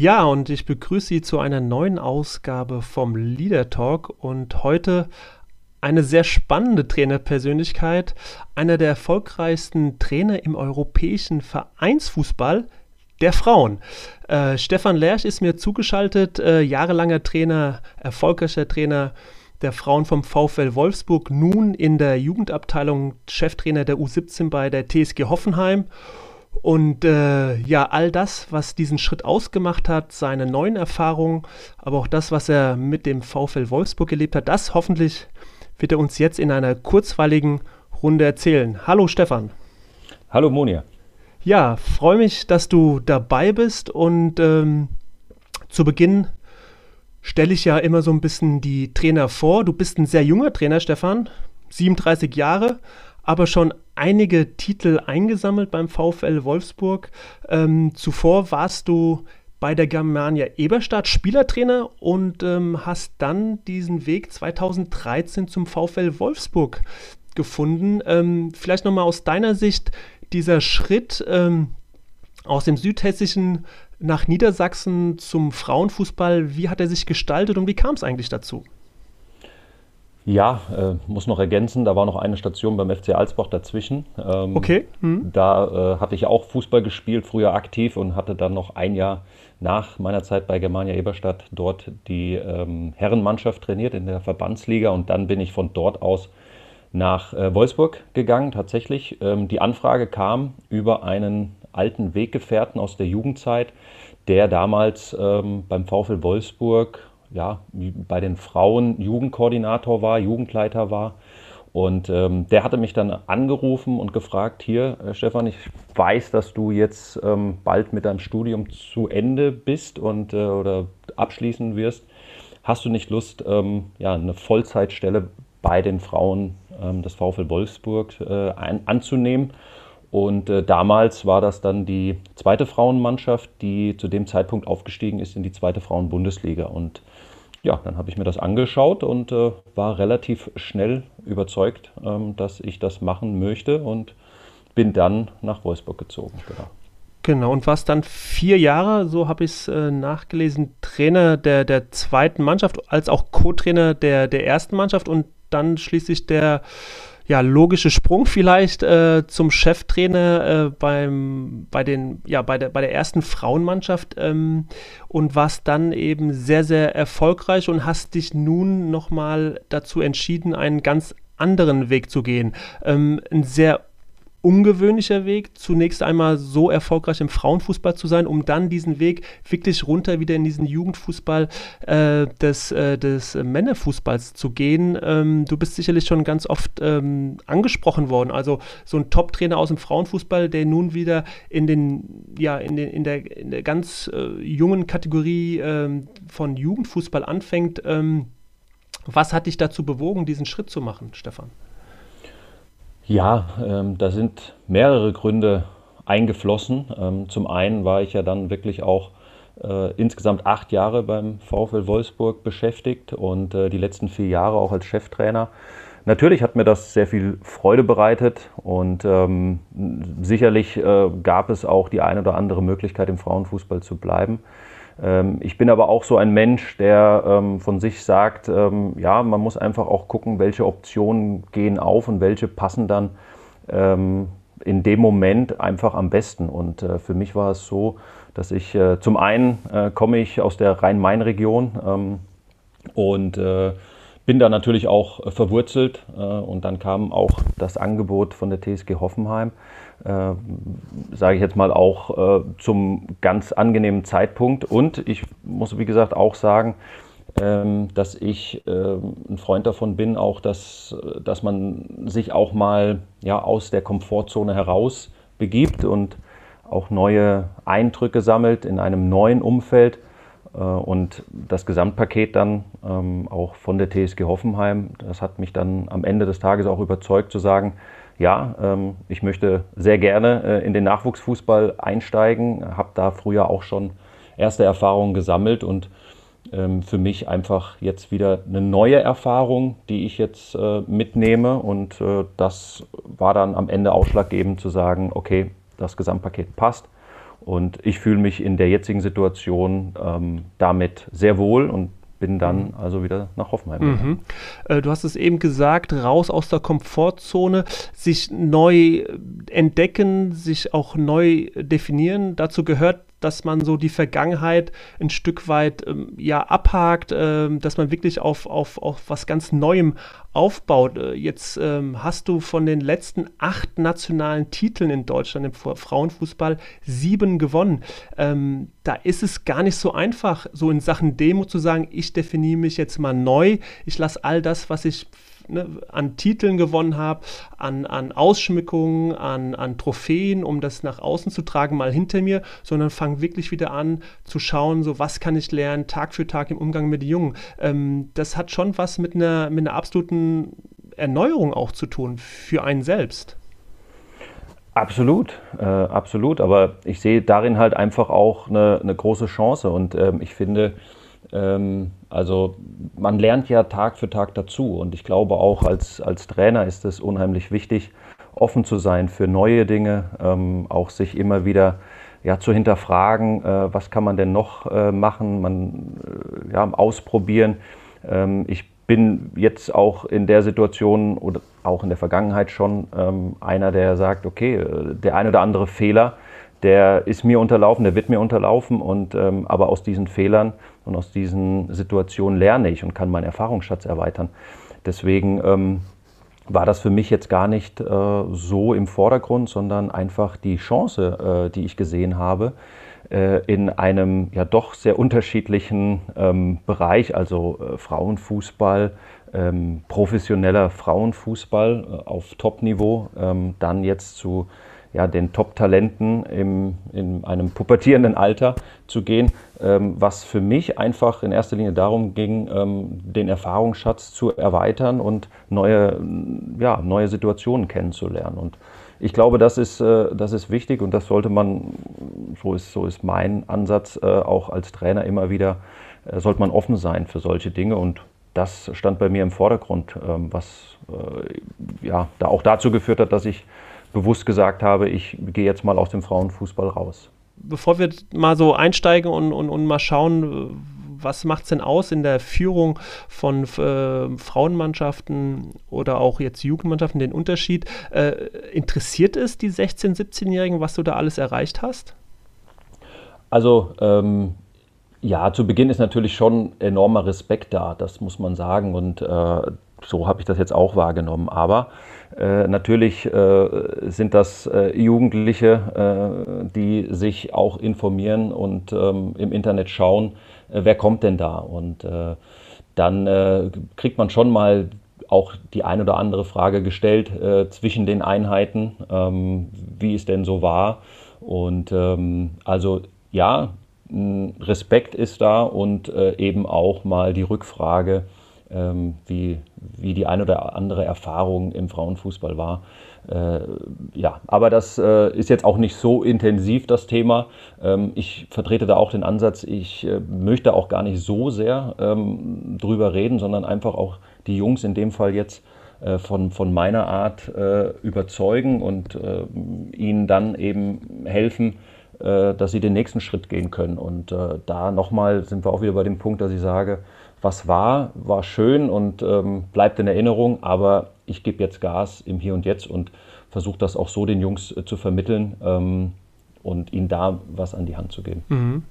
Ja, und ich begrüße Sie zu einer neuen Ausgabe vom Leader Talk und heute eine sehr spannende Trainerpersönlichkeit, einer der erfolgreichsten Trainer im europäischen Vereinsfußball der Frauen. Äh, Stefan Lerch ist mir zugeschaltet, äh, jahrelanger Trainer, erfolgreicher Trainer der Frauen vom VfL Wolfsburg, nun in der Jugendabteilung Cheftrainer der U17 bei der TSG Hoffenheim und äh, ja, all das, was diesen Schritt ausgemacht hat, seine neuen Erfahrungen, aber auch das, was er mit dem VfL Wolfsburg erlebt hat, das hoffentlich wird er uns jetzt in einer kurzweiligen Runde erzählen. Hallo Stefan. Hallo Monia. Ja, freue mich, dass du dabei bist und ähm, zu Beginn stelle ich ja immer so ein bisschen die Trainer vor. Du bist ein sehr junger Trainer, Stefan, 37 Jahre, aber schon einige Titel eingesammelt beim VfL Wolfsburg. Ähm, zuvor warst du bei der Germania Eberstadt Spielertrainer und ähm, hast dann diesen Weg 2013 zum VfL Wolfsburg gefunden. Ähm, vielleicht nochmal aus deiner Sicht dieser Schritt ähm, aus dem südhessischen nach Niedersachsen zum Frauenfußball, wie hat er sich gestaltet und wie kam es eigentlich dazu? Ja, äh, muss noch ergänzen, da war noch eine Station beim FC Alsbach dazwischen. Ähm, okay. Hm. Da äh, hatte ich auch Fußball gespielt, früher aktiv und hatte dann noch ein Jahr nach meiner Zeit bei Germania Eberstadt dort die ähm, Herrenmannschaft trainiert in der Verbandsliga und dann bin ich von dort aus nach äh, Wolfsburg gegangen, tatsächlich. Ähm, die Anfrage kam über einen alten Weggefährten aus der Jugendzeit, der damals ähm, beim VfL Wolfsburg ja, bei den Frauen Jugendkoordinator war, Jugendleiter war. Und ähm, der hatte mich dann angerufen und gefragt, hier, äh, Stefan, ich weiß, dass du jetzt ähm, bald mit deinem Studium zu Ende bist und äh, oder abschließen wirst. Hast du nicht Lust, ähm, ja, eine Vollzeitstelle bei den Frauen ähm, des VfL Wolfsburg äh, ein, anzunehmen? Und äh, damals war das dann die zweite Frauenmannschaft, die zu dem Zeitpunkt aufgestiegen ist in die zweite Frauenbundesliga. Und ja, dann habe ich mir das angeschaut und äh, war relativ schnell überzeugt, ähm, dass ich das machen möchte und bin dann nach Wolfsburg gezogen. Genau. Genau, und warst dann vier Jahre, so habe ich es äh, nachgelesen, Trainer der, der zweiten Mannschaft, als auch Co-Trainer der, der ersten Mannschaft und dann schließlich der ja, logische Sprung vielleicht äh, zum Cheftrainer äh, beim, bei, den, ja, bei, der, bei der ersten Frauenmannschaft ähm, und warst dann eben sehr, sehr erfolgreich und hast dich nun nochmal dazu entschieden, einen ganz anderen Weg zu gehen. Ähm, ein sehr ungewöhnlicher Weg, zunächst einmal so erfolgreich im Frauenfußball zu sein, um dann diesen Weg wirklich runter wieder in diesen Jugendfußball äh, des, äh, des Männerfußballs zu gehen. Ähm, du bist sicherlich schon ganz oft ähm, angesprochen worden. Also so ein Top-Trainer aus dem Frauenfußball, der nun wieder in den, ja, in, den, in, der, in der ganz äh, jungen Kategorie ähm, von Jugendfußball anfängt. Ähm, was hat dich dazu bewogen, diesen Schritt zu machen, Stefan? Ja, ähm, da sind mehrere Gründe eingeflossen. Ähm, zum einen war ich ja dann wirklich auch äh, insgesamt acht Jahre beim VfL Wolfsburg beschäftigt und äh, die letzten vier Jahre auch als Cheftrainer. Natürlich hat mir das sehr viel Freude bereitet und ähm, sicherlich äh, gab es auch die eine oder andere Möglichkeit, im Frauenfußball zu bleiben. Ähm, ich bin aber auch so ein Mensch, der ähm, von sich sagt, ähm, ja, man muss einfach auch gucken, welche Optionen gehen auf und welche passen dann in dem Moment einfach am besten. Und äh, für mich war es so, dass ich äh, zum einen äh, komme ich aus der Rhein-Main-Region und bin da natürlich auch verwurzelt. und dann kam auch das Angebot von der TSG Hoffenheim äh, sage ich jetzt mal, auch äh, zum ganz angenehmen Zeitpunkt. Und ich muss, wie gesagt, auch sagen, ähm, dass ich äh, ein Freund davon bin, auch dass, dass man sich auch mal ja, aus der Komfortzone heraus begibt und auch neue Eindrücke sammelt in einem neuen Umfeld äh, und das Gesamtpaket dann ähm, auch von der TSG Hoffenheim, das hat mich dann am Ende des Tages auch überzeugt zu sagen, ja, ähm, ich möchte sehr gerne äh, in den Nachwuchsfußball einsteigen, habe da früher auch schon erste Erfahrungen gesammelt und ähm, für mich einfach jetzt wieder eine neue Erfahrung, die ich jetzt äh, mitnehme und das war dann am Ende ausschlaggebend zu sagen, okay, das Gesamtpaket passt und ich fühle mich in der jetzigen Situation ähm, damit sehr wohl und bin dann mhm. also wieder nach Hoffenheim mhm. Äh, du hast es eben gesagt, raus aus der Komfortzone, sich neu entdecken, sich auch neu definieren. Dazu gehört dass man so die Vergangenheit ein Stück weit ähm, ja abhakt, ähm, dass man wirklich auf, auf, auf was ganz Neuem aufbaut. Äh, jetzt ähm, hast du von den letzten acht nationalen Titeln in Deutschland im Frauenfußball sieben gewonnen. Ähm, da ist es gar nicht so einfach, so in Sachen Demo zu sagen, ich definiere mich jetzt mal neu, ich lasse all das, was ich ne, an Titeln gewonnen habe, an, an Ausschmückungen, an, an Trophäen, um das nach außen zu tragen, mal hinter mir, sondern fange wirklich wieder an zu schauen, so was kann ich lernen, Tag für Tag im Umgang mit den Jungen. Ähm, das hat schon was mit einer, mit einer absoluten Erneuerung auch zu tun für einen selbst. Absolut, äh, absolut. Aber ich sehe darin halt einfach auch eine, eine große Chance und ähm, ich finde, also man lernt ja Tag für Tag dazu und ich glaube auch als, als Trainer ist es unheimlich wichtig, offen zu sein für neue Dinge, ähm, auch sich immer wieder ja, zu hinterfragen, äh, was kann man denn noch äh, machen, man äh, ja, ausprobieren. Ähm, ich bin jetzt auch in der Situation oder auch in der Vergangenheit schon ähm, einer, der sagt, okay, äh, der ein oder andere Fehler, der ist mir unterlaufen, der wird mir unterlaufen und ähm, aber aus diesen Fehlern und aus diesen Situationen lerne ich und kann meinen Erfahrungsschatz erweitern. Deswegen ähm, war das für mich jetzt gar nicht äh, so im Vordergrund, sondern einfach die Chance, äh, die ich gesehen habe, äh, in einem ja doch sehr unterschiedlichen ähm, Bereich, also äh, Frauenfußball, ähm, professioneller Frauenfußball äh, auf Top-Niveau, ähm, dann jetzt zu ja, den Top-Talenten in einem pubertierenden Alter zu gehen, ähm, was für mich einfach in erster Linie darum ging, ähm, den Erfahrungsschatz zu erweitern und neue, ja, neue Situationen kennenzulernen. Und ich glaube, das ist, äh, das ist wichtig und das sollte man, so ist, so ist mein Ansatz, äh, auch als Trainer immer wieder, äh, sollte man offen sein für solche Dinge und das stand bei mir im Vordergrund, ähm, was ja, da auch dazu geführt hat, dass ich bewusst gesagt habe, ich gehe jetzt mal aus dem Frauenfußball raus. Bevor wir mal so einsteigen und, und, und mal schauen, was macht es denn aus in der Führung von äh, Frauenmannschaften oder auch jetzt Jugendmannschaften, den Unterschied? Äh, interessiert es die 16-, 17-Jährigen, was du da alles erreicht hast? Also ähm, ja, zu Beginn ist natürlich schon enormer Respekt da, das muss man sagen. Und äh, so habe ich das jetzt auch wahrgenommen. Aber äh, natürlich äh, sind das äh, Jugendliche, äh, die sich auch informieren und ähm, im Internet schauen, äh, wer kommt denn da. Und dann kriegt man schon mal auch die ein oder andere Frage gestellt zwischen den Einheiten, ähm, wie es denn so war. Und ähm, also ja, Respekt ist da und eben auch mal die Rückfrage, wie, wie die ein oder andere Erfahrung im Frauenfußball war. Äh, ja, aber das äh, ist jetzt auch nicht so intensiv das Thema. Ähm, ich vertrete da auch den Ansatz, ich äh, möchte auch gar nicht so sehr ähm, drüber reden, sondern einfach auch die Jungs in dem Fall jetzt äh, von, von meiner Art äh, überzeugen und äh, ihnen dann eben helfen, dass sie den nächsten Schritt gehen können. Und da nochmal sind wir auch wieder bei dem Punkt, dass ich sage, was war, war schön und ähm, bleibt in Erinnerung, aber ich gebe jetzt Gas im Hier und Jetzt und versuche das auch so den Jungs äh, zu vermitteln. Ähm, und ihnen da was an die Hand zu geben. Mhm.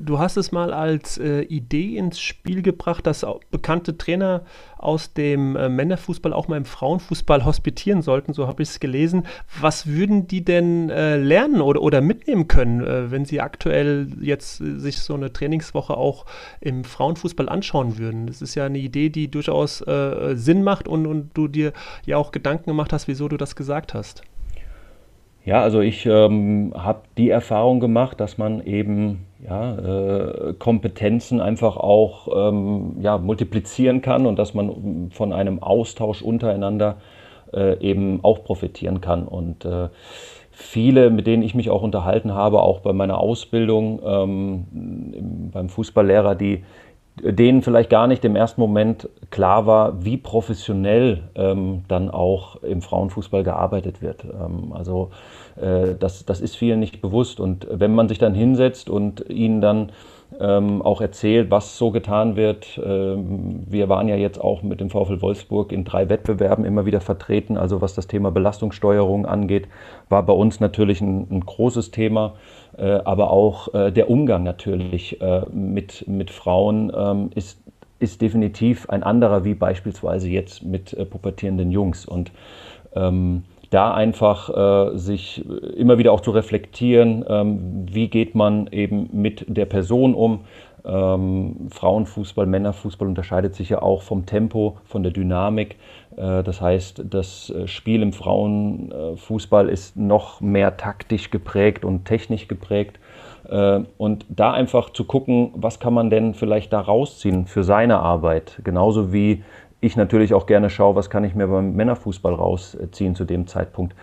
Du hast es mal als äh, Idee ins Spiel gebracht, dass bekannte Trainer aus dem äh, Männerfußball auch mal im Frauenfußball hospitieren sollten, so habe ich es gelesen. Was würden die denn äh, lernen oder, oder mitnehmen können, äh, wenn sie aktuell jetzt äh, sich so eine Trainingswoche auch im Frauenfußball anschauen würden? Das ist ja eine Idee, die durchaus äh, Sinn macht und, und du dir ja auch Gedanken gemacht hast, wieso du das gesagt hast. Ja, also ich ähm, habe die Erfahrung gemacht, dass man eben ja, äh, Kompetenzen einfach auch ähm, ja, multiplizieren kann und dass man von einem Austausch untereinander äh, eben auch profitieren kann. Und äh, viele, mit denen ich mich auch unterhalten habe, auch bei meiner Ausbildung ähm, beim Fußballlehrer, die denen vielleicht gar nicht im ersten Moment klar war, wie professionell ähm, dann auch im Frauenfußball gearbeitet wird. Ähm, also äh, das, das ist vielen nicht bewusst. Und wenn man sich dann hinsetzt und ihnen dann ähm, auch erzählt, was so getan wird. Ähm, wir waren ja jetzt auch mit dem VfL Wolfsburg in drei Wettbewerben immer wieder vertreten. Also was das Thema Belastungssteuerung angeht, war bei uns natürlich ein, ein großes Thema. Äh, aber auch äh, der Umgang natürlich äh, mit, mit Frauen ähm, ist, ist definitiv ein anderer wie beispielsweise jetzt mit pubertierenden Jungs. Und ähm, da einfach äh, sich immer wieder auch zu reflektieren, ähm, wie geht man eben mit der Person um. Ähm, Frauenfußball, Männerfußball unterscheidet sich ja auch vom Tempo, von der Dynamik. Äh, das heißt, das äh, Spiel im Frauenfußball ist noch mehr taktisch geprägt und technisch geprägt. Äh, und da einfach zu gucken, was kann man denn vielleicht da rausziehen für seine Arbeit. Genauso wie ich natürlich auch gerne schaue, was kann ich mir beim Männerfußball rausziehen zu dem Zeitpunkt.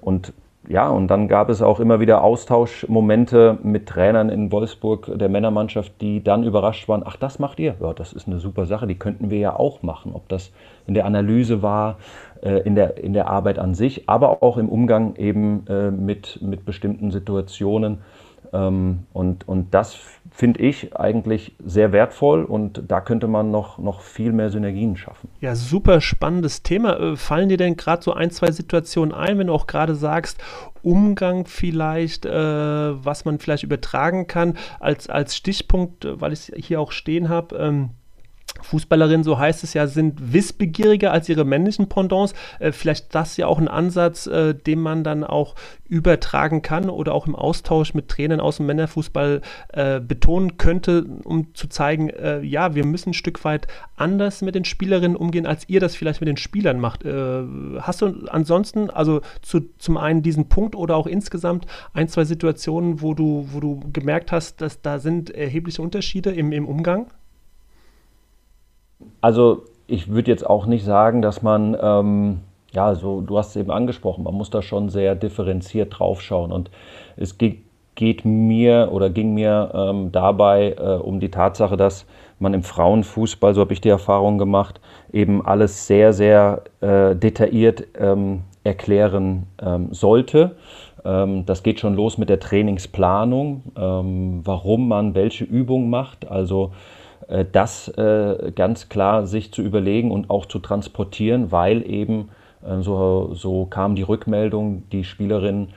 Und ja, und dann gab es auch immer wieder Austauschmomente mit Trainern in Wolfsburg der Männermannschaft, die dann überrascht waren, ach, das macht ihr? Ja, das ist eine super Sache, die könnten wir ja auch machen. Ob das in der Analyse war, äh, in, der, in der Arbeit an sich, aber auch im Umgang eben äh, mit, mit bestimmten Situationen. Ähm, und, und das finde ich eigentlich sehr wertvoll und da könnte man noch, noch viel mehr Synergien schaffen. Ja, super spannendes Thema. Äh, fallen dir denn gerade so ein, zwei Situationen ein, wenn du auch gerade sagst, Umgang vielleicht, äh, was man vielleicht übertragen kann, als, als Stichpunkt, weil ich es hier auch stehen habe. Ähm Fußballerinnen, so heißt es ja, sind wissbegieriger als ihre männlichen Pendants. Äh, vielleicht das ja auch ein Ansatz, äh, den man dann auch übertragen kann oder auch im Austausch mit Trainern aus dem Männerfußball äh, betonen könnte, um zu zeigen, äh, ja, wir müssen ein Stück weit anders mit den Spielerinnen umgehen, als ihr das vielleicht mit den Spielern macht. Äh, hast du ansonsten, also zu, zum einen diesen Punkt oder auch insgesamt ein, zwei Situationen, wo du, wo du gemerkt hast, dass da sind erhebliche Unterschiede im, im Umgang? Also ich würde jetzt auch nicht sagen, dass man, ähm, ja, so, du hast es eben angesprochen, man muss da schon sehr differenziert draufschauen. Und es geht, geht mir oder ging mir ähm, dabei äh, um die Tatsache, dass man im Frauenfußball, so habe ich die Erfahrung gemacht, eben alles sehr, sehr äh, detailliert ähm, erklären ähm, sollte. Ähm, das geht schon los mit der Trainingsplanung, ähm, warum man welche Übung macht. Also das äh, ganz klar sich zu überlegen und auch zu transportieren, weil eben äh, so, so kam die Rückmeldung, die Spielerinnen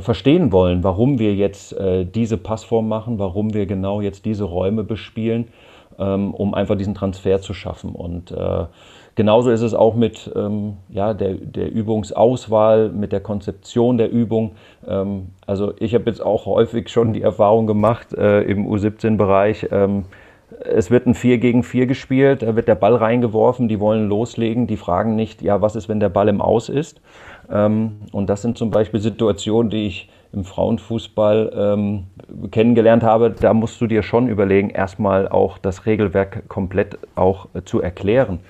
verstehen wollen, warum wir jetzt diese Passform machen, warum wir genau jetzt diese Räume bespielen, ähm, um einfach diesen Transfer zu schaffen. Und genauso ist es auch mit ähm, ja, der, der Übungsauswahl, mit der Konzeption der Übung. Ähm, also ich habe jetzt auch häufig schon die Erfahrung gemacht im U17-Bereich, es wird ein 4 gegen 4 gespielt, da wird der Ball reingeworfen, die wollen loslegen, die fragen nicht, ja, was ist, wenn der Ball im Aus ist? Ähm, und das sind zum Beispiel Situationen, die ich im Frauenfußball ähm, kennengelernt habe. Da musst du dir schon überlegen, erstmal auch das Regelwerk komplett auch äh, zu erklären.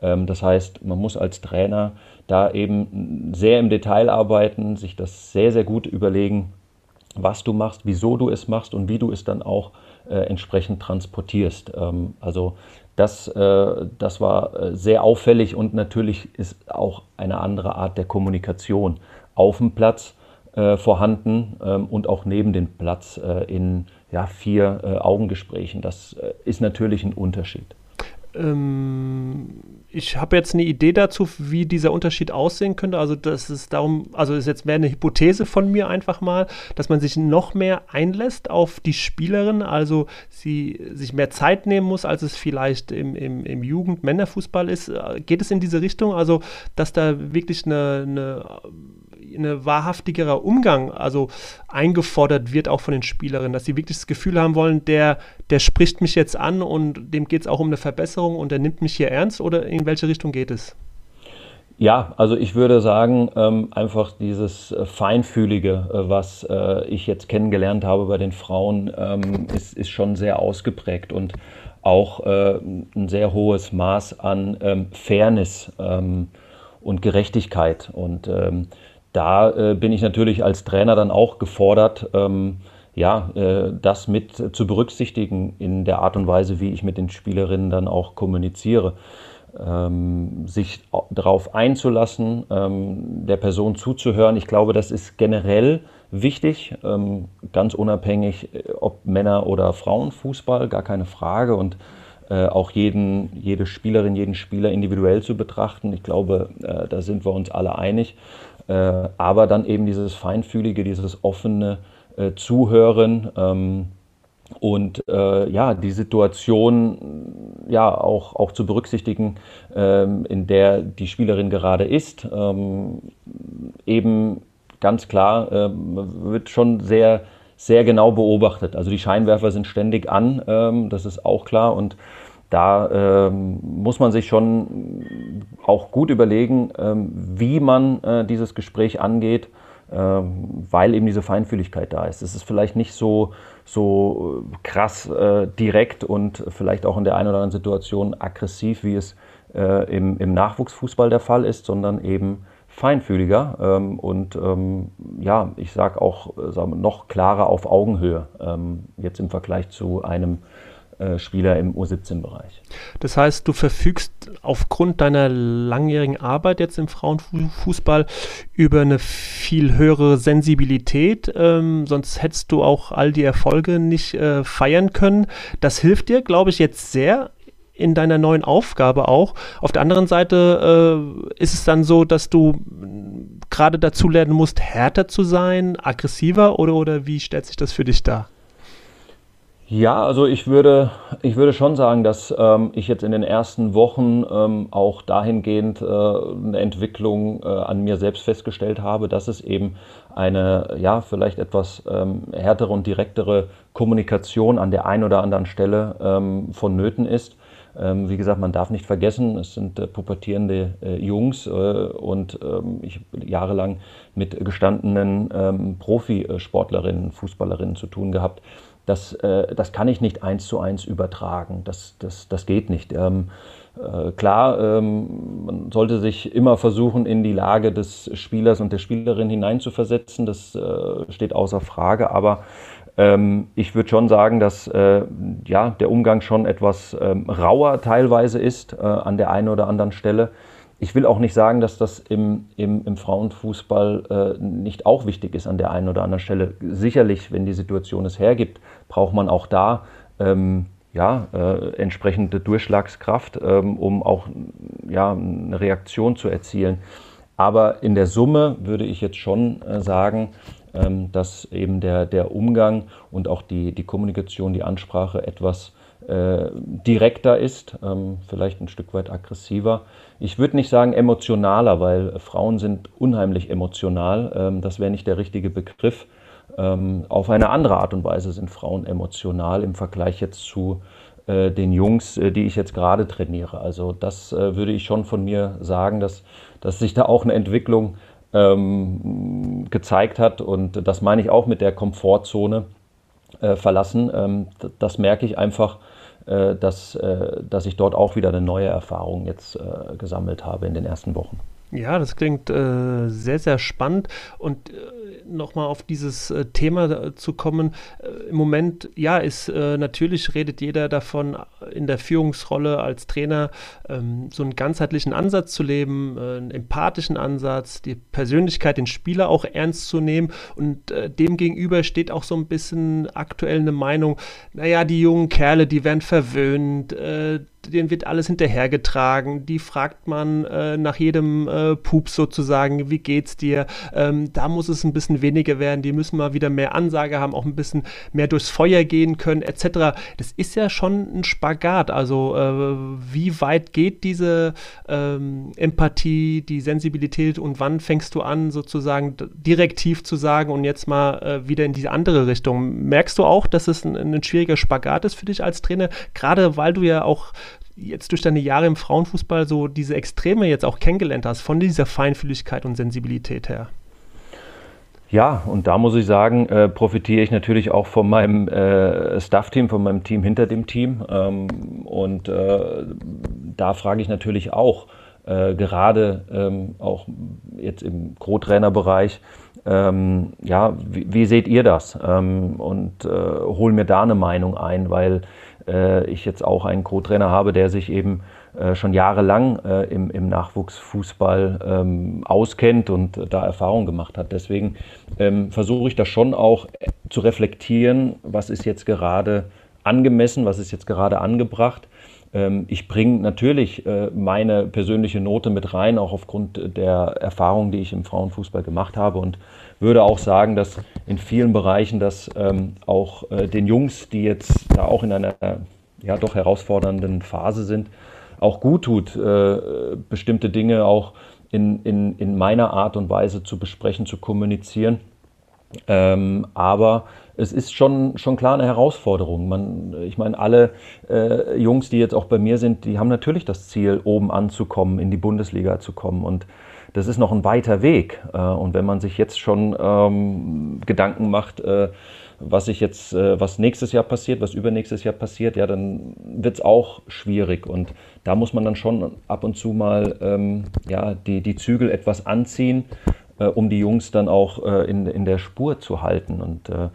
Ähm, das heißt, man muss als Trainer da eben sehr im Detail arbeiten, sich das sehr, sehr gut überlegen, was du machst, wieso du es machst und wie du es dann auch äh, entsprechend transportierst. Ähm, also das, äh, das war äh, sehr auffällig und natürlich ist auch eine andere Art der Kommunikation auf dem Platz vorhanden ähm, und auch neben dem Platz in ja, vier Augengesprächen. Das ist natürlich ein Unterschied. Ähm, ich habe jetzt eine Idee dazu, wie dieser Unterschied aussehen könnte. Also das ist darum, also ist jetzt mehr eine Hypothese von mir einfach mal, dass man sich noch mehr einlässt auf die Spielerin, also sie sich mehr Zeit nehmen muss, als es vielleicht im, im, im Jugend-Männerfußball ist. Geht es in diese Richtung? Also, dass da wirklich eine, eine eine wahrhaftigerer Umgang also eingefordert wird auch von den Spielerinnen, dass sie wirklich das Gefühl haben wollen, der, der spricht mich jetzt an und dem geht es auch um eine Verbesserung und der nimmt mich hier ernst oder in welche Richtung geht es? Ja, also ich würde sagen, ähm, einfach dieses äh, Feinfühlige, äh, was äh, ich jetzt kennengelernt habe bei den Frauen, ähm, ist, ist schon sehr ausgeprägt und auch äh, ein sehr hohes Maß an ähm, Fairness ähm, und Gerechtigkeit. Und ähm, da äh, bin ich natürlich als Trainer dann auch gefordert, ähm, ja, äh, das mit zu berücksichtigen in der Art und Weise, wie ich mit den Spielerinnen dann auch kommuniziere ähm, sich darauf einzulassen, ähm, der Person zuzuhören. Ich glaube, das ist generell wichtig, ähm, ganz unabhängig, äh, ob Männer- oder Frauenfußball, gar keine Frage. Und äh, auch jeden, jede Spielerin, jeden Spieler individuell zu betrachten. Ich glaube, äh, da sind wir uns alle einig. Äh, aber dann eben dieses feinfühlige, dieses offene äh, Zuhören ähm, und äh, ja, die Situation ja auch, auch zu berücksichtigen, ähm, in der die Spielerin gerade ist. Ähm, eben ganz klar, äh, wird schon sehr, sehr genau beobachtet. Also die Scheinwerfer sind ständig an, ähm, das ist auch klar. Und da ähm, muss man sich schon auch gut überlegen, ähm, wie man äh, dieses Gespräch angeht ähm, weil eben diese Feinfühligkeit da ist. Es ist vielleicht nicht so, so äh, krass äh, direkt und vielleicht auch in der einen oder anderen Situation aggressiv, wie es im, im Nachwuchsfußball der Fall ist, sondern eben feinfühliger ähm, und ähm, ja, ich sage auch äh, noch klarer auf Augenhöhe, ähm, jetzt im Vergleich zu einem Spieler im U17-Bereich. Das heißt, du verfügst aufgrund deiner langjährigen Arbeit jetzt im Frauenfußball über eine viel höhere Sensibilität, ähm, sonst hättest du auch all die Erfolge nicht äh, feiern können. Das hilft dir, glaube ich, jetzt sehr in deiner neuen Aufgabe auch. Auf der anderen Seite äh, ist es dann so, dass du gerade dazu lernen musst, härter zu sein, aggressiver oder, oder wie stellt sich das für dich dar? Ja, also ich würde, ich würde schon sagen, dass ähm, ich jetzt in den ersten Wochen ähm, auch dahingehend äh, eine Entwicklung äh, an mir selbst festgestellt habe, dass es eben eine, ja, vielleicht etwas ähm, härtere und direktere Kommunikation an der einen oder anderen Stelle ähm, vonnöten ist. Ähm, wie gesagt, man darf nicht vergessen, es sind äh, pubertierende äh, Jungs äh, und ähm, ich habe jahrelang mit gestandenen Profisportlerinnen, Fußballerinnen zu tun gehabt das, äh, das kann ich nicht eins zu eins übertragen. Das, das, das geht nicht. Ähm, äh, klar, ähm, man sollte sich immer versuchen, in die Lage des Spielers und der Spielerin hineinzuversetzen. Das äh, steht außer Frage. Aber ähm, ich würde schon sagen, dass äh, ja, der Umgang schon etwas ähm, rauer teilweise ist äh, an der einen oder anderen Stelle ich will auch nicht sagen, dass das im, im, im Frauenfußball äh, nicht auch wichtig ist an der einen oder anderen Stelle. Sicherlich, wenn die Situation es hergibt, braucht man auch da ähm, ja, äh, entsprechende Durchschlagskraft, ähm, um auch ja, eine Reaktion zu erzielen. Aber in der Summe würde ich jetzt schon äh, sagen, ähm, dass eben der, der Umgang und auch die, die Kommunikation, die Ansprache etwas äh, direkter ist, ähm, vielleicht ein Stück weit aggressiver. Ich würde nicht sagen emotionaler, weil Frauen sind unheimlich emotional. Ähm, das wäre nicht der richtige Begriff. Ähm, auf eine andere Art und Weise sind Frauen emotional im Vergleich jetzt zu äh, den Jungs, äh, die ich jetzt gerade trainiere. Also das äh, würde ich schon von mir sagen, dass, dass sich da auch eine Entwicklung ähm, gezeigt hat. Und das meine ich auch mit der Komfortzone äh, verlassen. Ähm, das merke ich einfach dass, äh, dass ich dort auch wieder eine neue Erfahrung jetzt äh, gesammelt habe in den ersten Wochen. Ja, das klingt äh, sehr, sehr spannend. Und äh, nochmal auf dieses äh, Thema äh, zu kommen, äh, im Moment, ja, ist natürlich, redet jeder davon, in der Führungsrolle als Trainer ähm, so einen ganzheitlichen Ansatz zu leben, einen empathischen Ansatz, die Persönlichkeit, den Spieler auch ernst zu nehmen. Und dem gegenüber steht auch so ein bisschen aktuell eine Meinung, naja, die jungen Kerle, die werden verwöhnt, denen wird alles hinterhergetragen. Die fragt man äh, nach jedem äh, Pups sozusagen, wie geht's dir? Ähm, da muss es ein bisschen weniger werden. Die müssen mal wieder mehr Ansage haben, auch ein bisschen mehr durchs Feuer gehen können, etc. Das ist ja schon ein Spagat. Also äh, wie weit geht diese ähm, Empathie, die Sensibilität und wann fängst du an, sozusagen direktiv zu sagen und jetzt mal äh, wieder in diese andere Richtung? Merkst du auch, dass es ein, ein schwieriger Spagat ist für dich als Trainer, gerade weil du ja auch jetzt durch deine Jahre im Frauenfußball so diese Extreme jetzt auch kennengelernt hast, von dieser Feinfühligkeit und Sensibilität her. Ja, und da muss ich sagen, äh, profitiere ich natürlich auch von meinem äh, Staff-Team, von meinem Team hinter dem Team. Ähm, und äh, da frage ich natürlich auch, äh, gerade ähm, auch jetzt im Co-Trainer-Bereich, ähm, ja, wie, wie, seht ihr das? Ähm, und äh, hol mir da eine Meinung ein, weil äh, ich jetzt auch einen Co-Trainer habe, der sich eben äh, schon jahrelang äh, im, im Nachwuchsfußball ähm, auskennt und da Erfahrung gemacht hat. Deswegen ähm, versuche ich das schon auch zu reflektieren, was ist jetzt gerade angemessen, was ist jetzt gerade angebracht. Ähm, ich bringe natürlich äh, meine persönliche Note mit rein, auch aufgrund der Erfahrung, die ich im Frauenfußball gemacht habe und würde auch sagen, dass in vielen Bereichen das ähm, auch äh, den Jungs, die jetzt da auch in einer ja doch herausfordernden Phase sind, auch gut tut, äh, bestimmte Dinge auch in, in, in meiner Art und Weise zu besprechen, zu kommunizieren. Ähm, aber es ist schon, schon klar eine Herausforderung. Man, ich meine, alle äh, Jungs, die jetzt auch bei mir sind, die haben natürlich das Ziel, oben anzukommen, in die Bundesliga zu kommen. Und das ist noch ein weiter Weg. Äh, und wenn man sich jetzt schon ähm, Gedanken macht, äh, was sich jetzt, äh, was nächstes Jahr passiert, was übernächstes Jahr passiert, ja, dann wird es auch schwierig. Und da muss man dann schon ab und zu mal ähm, ja, die, die Zügel etwas anziehen, äh, um die Jungs dann auch äh, in, in der Spur zu halten. Und äh,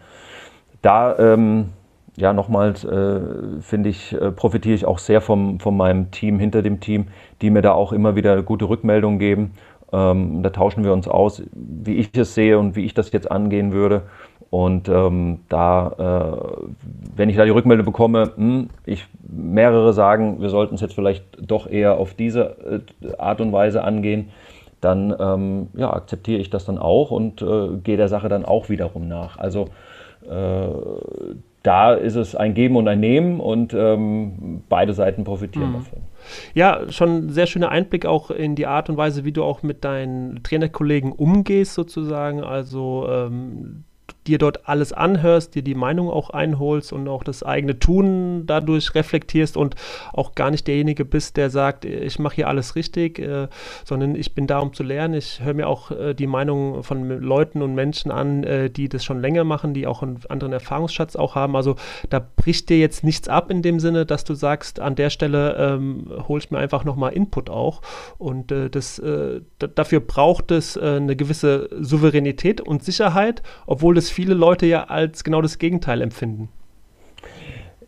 da, ähm, ja, nochmals, äh, finde ich, äh, profitiere ich auch sehr vom, von meinem Team hinter dem Team, die mir da auch immer wieder gute Rückmeldungen geben. Ähm, da tauschen wir uns aus, wie ich es sehe und wie ich das jetzt angehen würde. Und ähm, da, äh, wenn ich da die Rückmeldung bekomme, mh, hm, ich mehrere sagen, wir sollten es jetzt vielleicht doch eher auf diese äh, Art und Weise angehen, dann ähm, ja, akzeptiere ich das dann auch und äh, gehe der Sache dann auch wiederum nach. Also äh, da ist es ein Geben und ein Nehmen und ähm, beide Seiten profitieren mhm. davon. Ja, schon ein sehr schöner Einblick auch in die Art und Weise, wie du auch mit deinen Trainerkollegen umgehst, sozusagen. Also ähm, dir dort alles anhörst, dir die Meinung auch einholst und auch das eigene Tun dadurch reflektierst und auch gar nicht derjenige bist, der sagt, ich mache hier alles richtig, äh, sondern ich bin da, um zu lernen. Ich höre mir auch äh, die Meinung von Leuten und Menschen an, äh, die das schon länger machen, die auch einen anderen Erfahrungsschatz auch haben. Also da bricht dir jetzt nichts ab in dem Sinne, dass du sagst, an der Stelle ähm, hole ich mir einfach nochmal Input auch. Und äh, das, äh, dafür braucht es äh, eine gewisse Souveränität und Sicherheit, obwohl das viele Leute ja als genau das Gegenteil empfinden.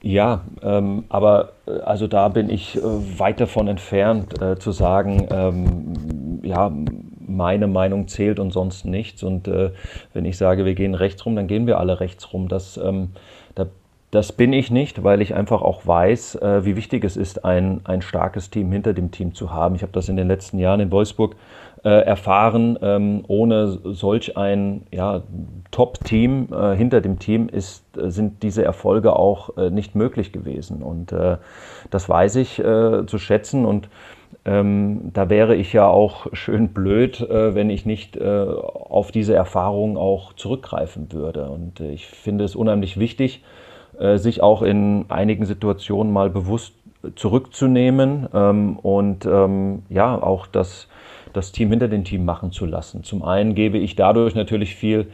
Ja, ähm, aber äh, also da bin ich äh, weit davon entfernt äh, zu sagen, ähm, ja, meine Meinung zählt und sonst nichts. Und äh, wenn ich sage, wir gehen rechts rum, dann gehen wir alle rechts rum. Das, ähm, da, das bin ich nicht, weil ich einfach auch weiß, äh, wie wichtig es ist, ein, ein starkes Team hinter dem Team zu haben. Ich habe das in den letzten Jahren in Wolfsburg äh, erfahren. Ähm, ohne solch ein ja, Top-Team äh, hinter dem Team ist, äh, sind diese Erfolge auch äh, nicht möglich gewesen. Und äh, das weiß ich äh, zu schätzen. Und ähm, da wäre ich ja auch schön blöd, wenn ich nicht auf diese Erfahrung auch zurückgreifen würde. Und ich finde es unheimlich wichtig, sich auch in einigen Situationen mal bewusst zurückzunehmen ähm, und ähm, ja, auch das das Team hinter dem Team machen zu lassen. Zum einen gebe ich dadurch natürlich viel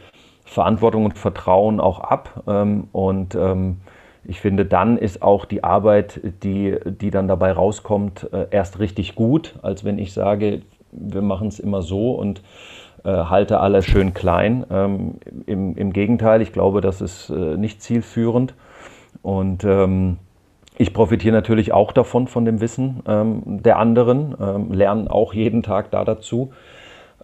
Verantwortung und Vertrauen auch ab ähm, und ähm, ich finde, dann ist auch die Arbeit, die, die dann dabei rauskommt, äh, erst richtig gut, als wenn ich sage, wir machen es immer so und äh, halte alles schön klein. Ähm, im, Im Gegenteil, ich glaube, das ist äh, nicht zielführend. Und ähm, ich profitiere natürlich auch davon, von dem Wissen ähm, der anderen, ähm, lerne auch jeden Tag da dazu.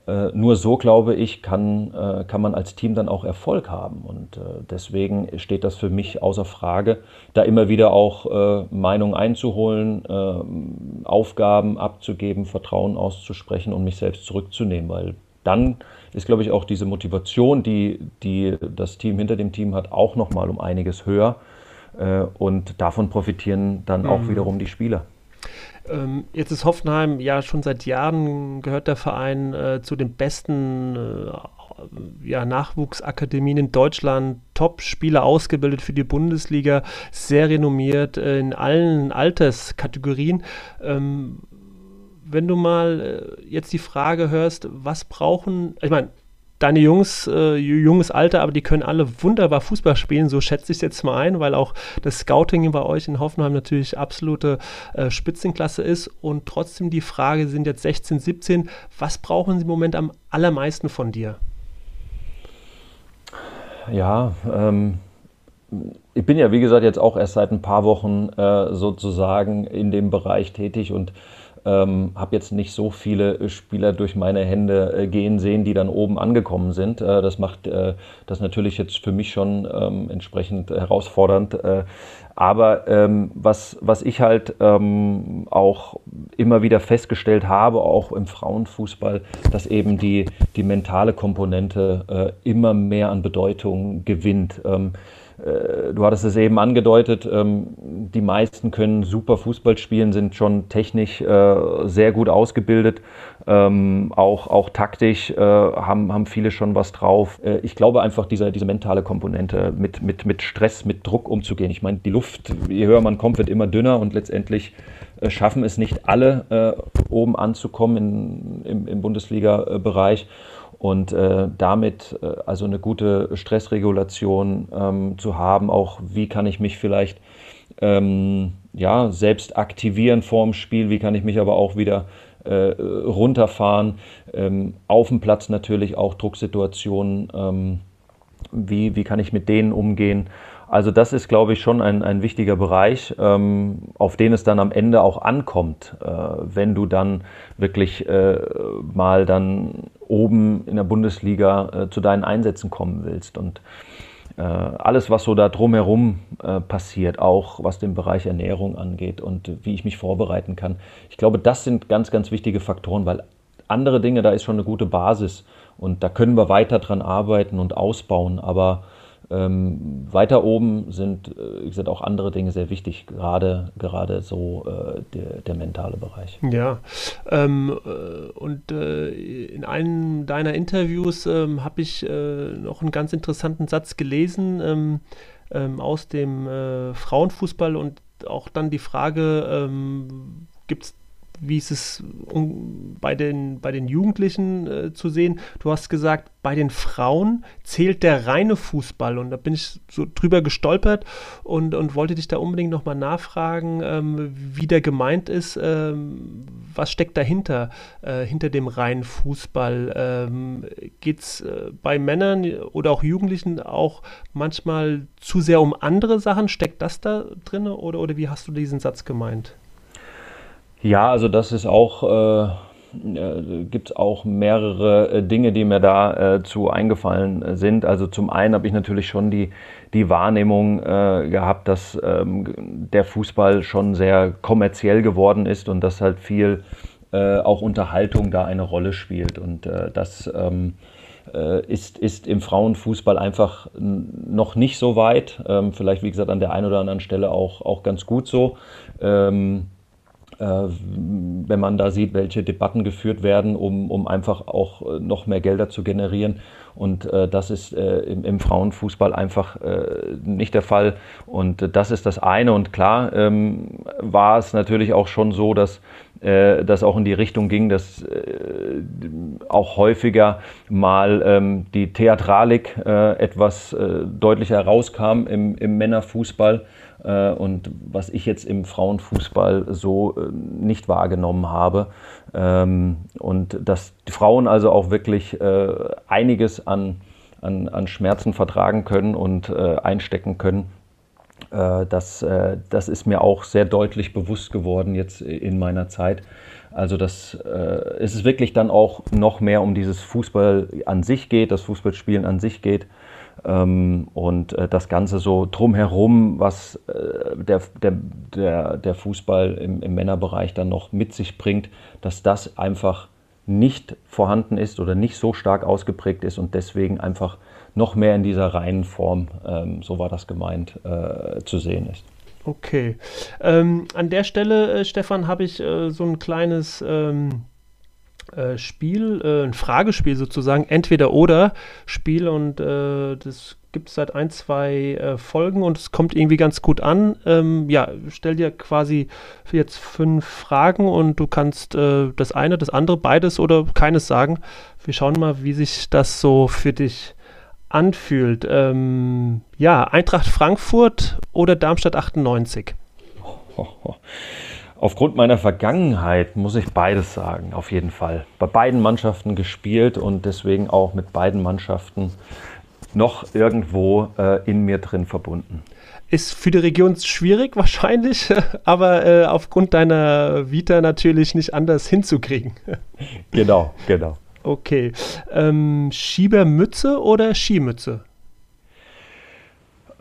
Äh, nur so, glaube ich, kann, äh, kann man als Team dann auch Erfolg haben. Und äh, deswegen steht das für mich außer Frage, da immer wieder auch äh, Meinungen einzuholen, äh, Aufgaben abzugeben, Vertrauen auszusprechen und mich selbst zurückzunehmen, weil dann ist, glaube ich, auch diese Motivation, die, die das Team hinter dem Team hat, auch nochmal um einiges höher und davon profitieren dann auch mhm. wiederum die Spieler. Ähm, jetzt ist Hoffenheim ja schon seit Jahren gehört der Verein äh, zu den besten äh, ja, Nachwuchsakademien in Deutschland, Top-Spieler ausgebildet für die Bundesliga, sehr renommiert äh, in allen Alterskategorien. Ähm, wenn du mal äh, jetzt die Frage hörst, was brauchen, ich meine, deine Jungs, äh, junges Alter, aber die können alle wunderbar Fußball spielen, so schätze ich es jetzt mal ein, weil auch das Scouting bei euch in Hoffenheim natürlich absolute äh, Spitzenklasse ist. Und trotzdem die Frage, sind jetzt 16, 17, was brauchen sie im Moment am allermeisten von dir? Ja, ähm, ich bin ja wie gesagt jetzt auch erst seit ein paar Wochen äh, sozusagen in dem Bereich tätig und ähm, habe jetzt nicht so viele äh, Spieler durch meine Hände äh, gehen sehen, die dann oben angekommen sind. Äh, das macht äh, das natürlich jetzt für mich schon ähm, entsprechend herausfordernd. Äh, aber ähm, was, was ich halt ähm, auch immer wieder festgestellt habe, auch im Frauenfußball, dass eben die, die mentale Komponente äh, immer mehr an Bedeutung gewinnt. Äh, du hattest es eben angedeutet, ähm, die meisten können super Fußball spielen, sind schon technisch äh, sehr gut ausgebildet, ähm, auch, auch taktisch äh, haben, haben viele schon was drauf. Ich glaube einfach, diese, diese mentale Komponente mit, mit, mit Stress, mit Druck umzugehen. Ich meine, die Luft, je höher man kommt, wird immer dünner und letztendlich schaffen es nicht alle, oben anzukommen in, im, im Bundesliga-Bereich und äh, damit äh, also eine gute Stressregulation ähm, zu haben, auch wie kann ich mich vielleicht ähm, ja, selbst aktivieren vorm Spiel, wie kann ich mich aber auch wieder äh, runterfahren, ähm, auf dem Platz natürlich auch Drucksituationen, ähm, wie, wie kann ich mit denen umgehen. Also das ist, glaube ich, schon ein, ein wichtiger Bereich, ähm, auf den es dann am Ende auch ankommt, äh, wenn du dann wirklich äh, mal dann oben in der Bundesliga äh, zu deinen Einsätzen kommen willst. Und äh, alles, was so da drumherum äh, passiert, auch was den Bereich Ernährung angeht und wie ich mich vorbereiten kann. Ich glaube, das sind ganz, ganz wichtige Faktoren, weil andere Dinge, da ist schon eine gute Basis und da können wir weiter dran arbeiten und ausbauen, aber ähm, weiter oben sind, äh, wie gesagt, auch andere Dinge sehr wichtig, gerade, gerade so äh, der, der, mentale Bereich. Ja, ähm, äh, und äh, in einem deiner Interviews ähm, habe ich äh, noch einen ganz interessanten Satz gelesen ähm, ähm, aus dem Frauenfußball und auch dann die Frage, ähm, gibt es wie ist es um, bei, den, bei den Jugendlichen äh, zu sehen? Du hast gesagt, bei den Frauen zählt der reine Fußball und da bin ich so drüber gestolpert und, und wollte dich da unbedingt nochmal nachfragen, ähm, wie der gemeint ist. Ähm, was steckt dahinter, äh, hinter dem reinen Fußball? Ähm, Geht es äh, bei Männern oder auch Jugendlichen auch manchmal zu sehr um andere Sachen? Steckt das da drin oder, oder wie hast du diesen Satz gemeint? Ja, also das ist auch, äh, äh, gibt es auch mehrere äh, Dinge, die mir da äh, eingefallen sind. Also zum einen habe ich natürlich schon die, die Wahrnehmung äh, gehabt, dass ähm, der Fußball schon sehr kommerziell geworden ist und dass halt viel äh, auch Unterhaltung da eine Rolle spielt. Und äh, das ähm, ist, ist im Frauenfußball einfach noch nicht so weit. Ähm, vielleicht, wie gesagt, an der einen oder anderen Stelle auch, auch ganz gut so. Ähm, äh, wenn man da sieht, welche Debatten geführt werden, um, um einfach auch äh, noch mehr Gelder zu generieren. Und äh, das ist äh, im, im, Frauenfußball einfach äh, nicht der Fall. Und äh, das ist das eine. Und klar ähm, war es natürlich auch schon so, dass das auch in die Richtung ging, dass auch häufiger mal ähm, die Theatralik etwas deutlicher herauskam im, im Männerfußball. Äh, und was ich jetzt im Frauenfußball so äh, nicht wahrgenommen habe. Ähm, und dass die Frauen also auch wirklich äh, einiges an, an, an Schmerzen vertragen können und einstecken können. Das, das ist mir auch sehr deutlich bewusst geworden jetzt in meiner Zeit. Also dass äh, es ist wirklich dann auch noch mehr um dieses Fußball an sich geht, das Fußballspielen an sich geht und äh, das Ganze so drumherum, was äh, der, der, der, Fußball im, im Männerbereich dann noch mit sich bringt, dass das einfach nicht vorhanden ist oder nicht so stark ausgeprägt ist und deswegen einfach noch mehr in dieser reinen Form, ähm, so war das gemeint, äh, zu sehen ist. Okay. Ähm, an der Stelle, äh, Stefan, habe ich äh, so ein kleines ähm, äh, Spiel, äh, ein Fragespiel sozusagen, entweder oder Spiel und äh, das gibt es seit ein, zwei äh, Folgen und es kommt irgendwie ganz gut an. Ähm, ja, stell dir quasi jetzt fünf Fragen und du kannst äh, das eine, das andere, beides oder keines sagen. Wir schauen mal, wie sich das so für dich anfühlt. Ähm, ja, Eintracht Frankfurt oder Darmstadt 98? Aufgrund meiner Vergangenheit muss ich beides sagen, auf jeden Fall. Bei beiden Mannschaften gespielt und deswegen auch mit beiden Mannschaften noch irgendwo äh, in mir drin verbunden. Ist für die Region schwierig wahrscheinlich, aber äh, aufgrund deiner Vita natürlich nicht anders hinzukriegen. genau, genau. Okay. Ähm, Schiebermütze oder Skimütze?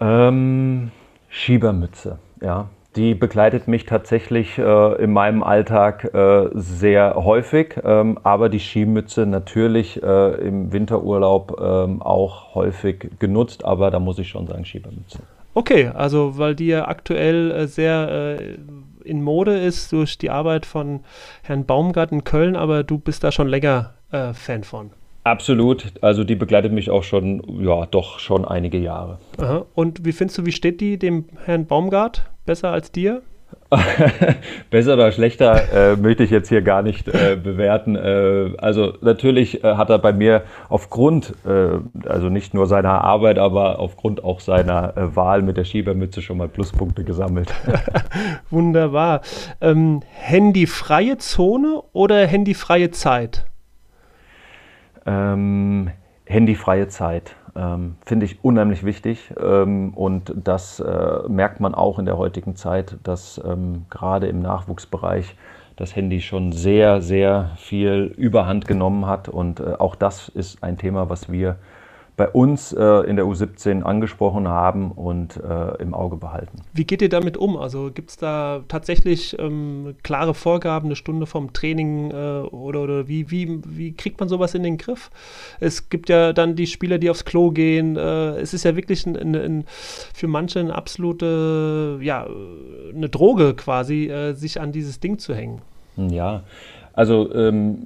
Ähm, Schiebermütze, ja. Die begleitet mich tatsächlich äh, in meinem Alltag äh, sehr häufig, ähm, aber die Skimütze natürlich äh, im Winterurlaub ähm, auch häufig genutzt, aber da muss ich schon sagen Schiebermütze. Okay, also weil die ja aktuell äh, sehr äh, in Mode ist durch die Arbeit von Herrn Baumgart in Köln, aber du bist da schon länger äh, Fan von. Absolut, also die begleitet mich auch schon, ja, doch schon einige Jahre. Aha. Und wie findest du, wie steht die dem Herrn Baumgart? Besser als dir? Besser oder schlechter äh, möchte ich jetzt hier gar nicht äh, bewerten. Äh, also natürlich äh, hat er bei mir aufgrund, äh, also nicht nur seiner Arbeit, aber aufgrund auch seiner äh, Wahl mit der Schiebermütze schon mal Pluspunkte gesammelt. Wunderbar. Ähm, handyfreie Zone oder handyfreie Zeit? Ähm, handyfreie Zeit ähm, finde ich unheimlich wichtig. Ähm, und das äh, merkt man auch in der heutigen Zeit, dass ähm, gerade im Nachwuchsbereich das Handy schon sehr, sehr viel Überhand genommen hat. Und äh, auch das ist ein Thema, was wir bei uns äh, in der U17 angesprochen haben und äh, im Auge behalten. Wie geht ihr damit um? Also gibt es da tatsächlich ähm, klare Vorgaben, eine Stunde vom Training äh, oder, oder wie, wie, wie kriegt man sowas in den Griff? Es gibt ja dann die Spieler, die aufs Klo gehen. Äh, es ist ja wirklich ein, ein, ein, für manche eine absolute, ja, eine Droge quasi, äh, sich an dieses Ding zu hängen. Ja, also ähm,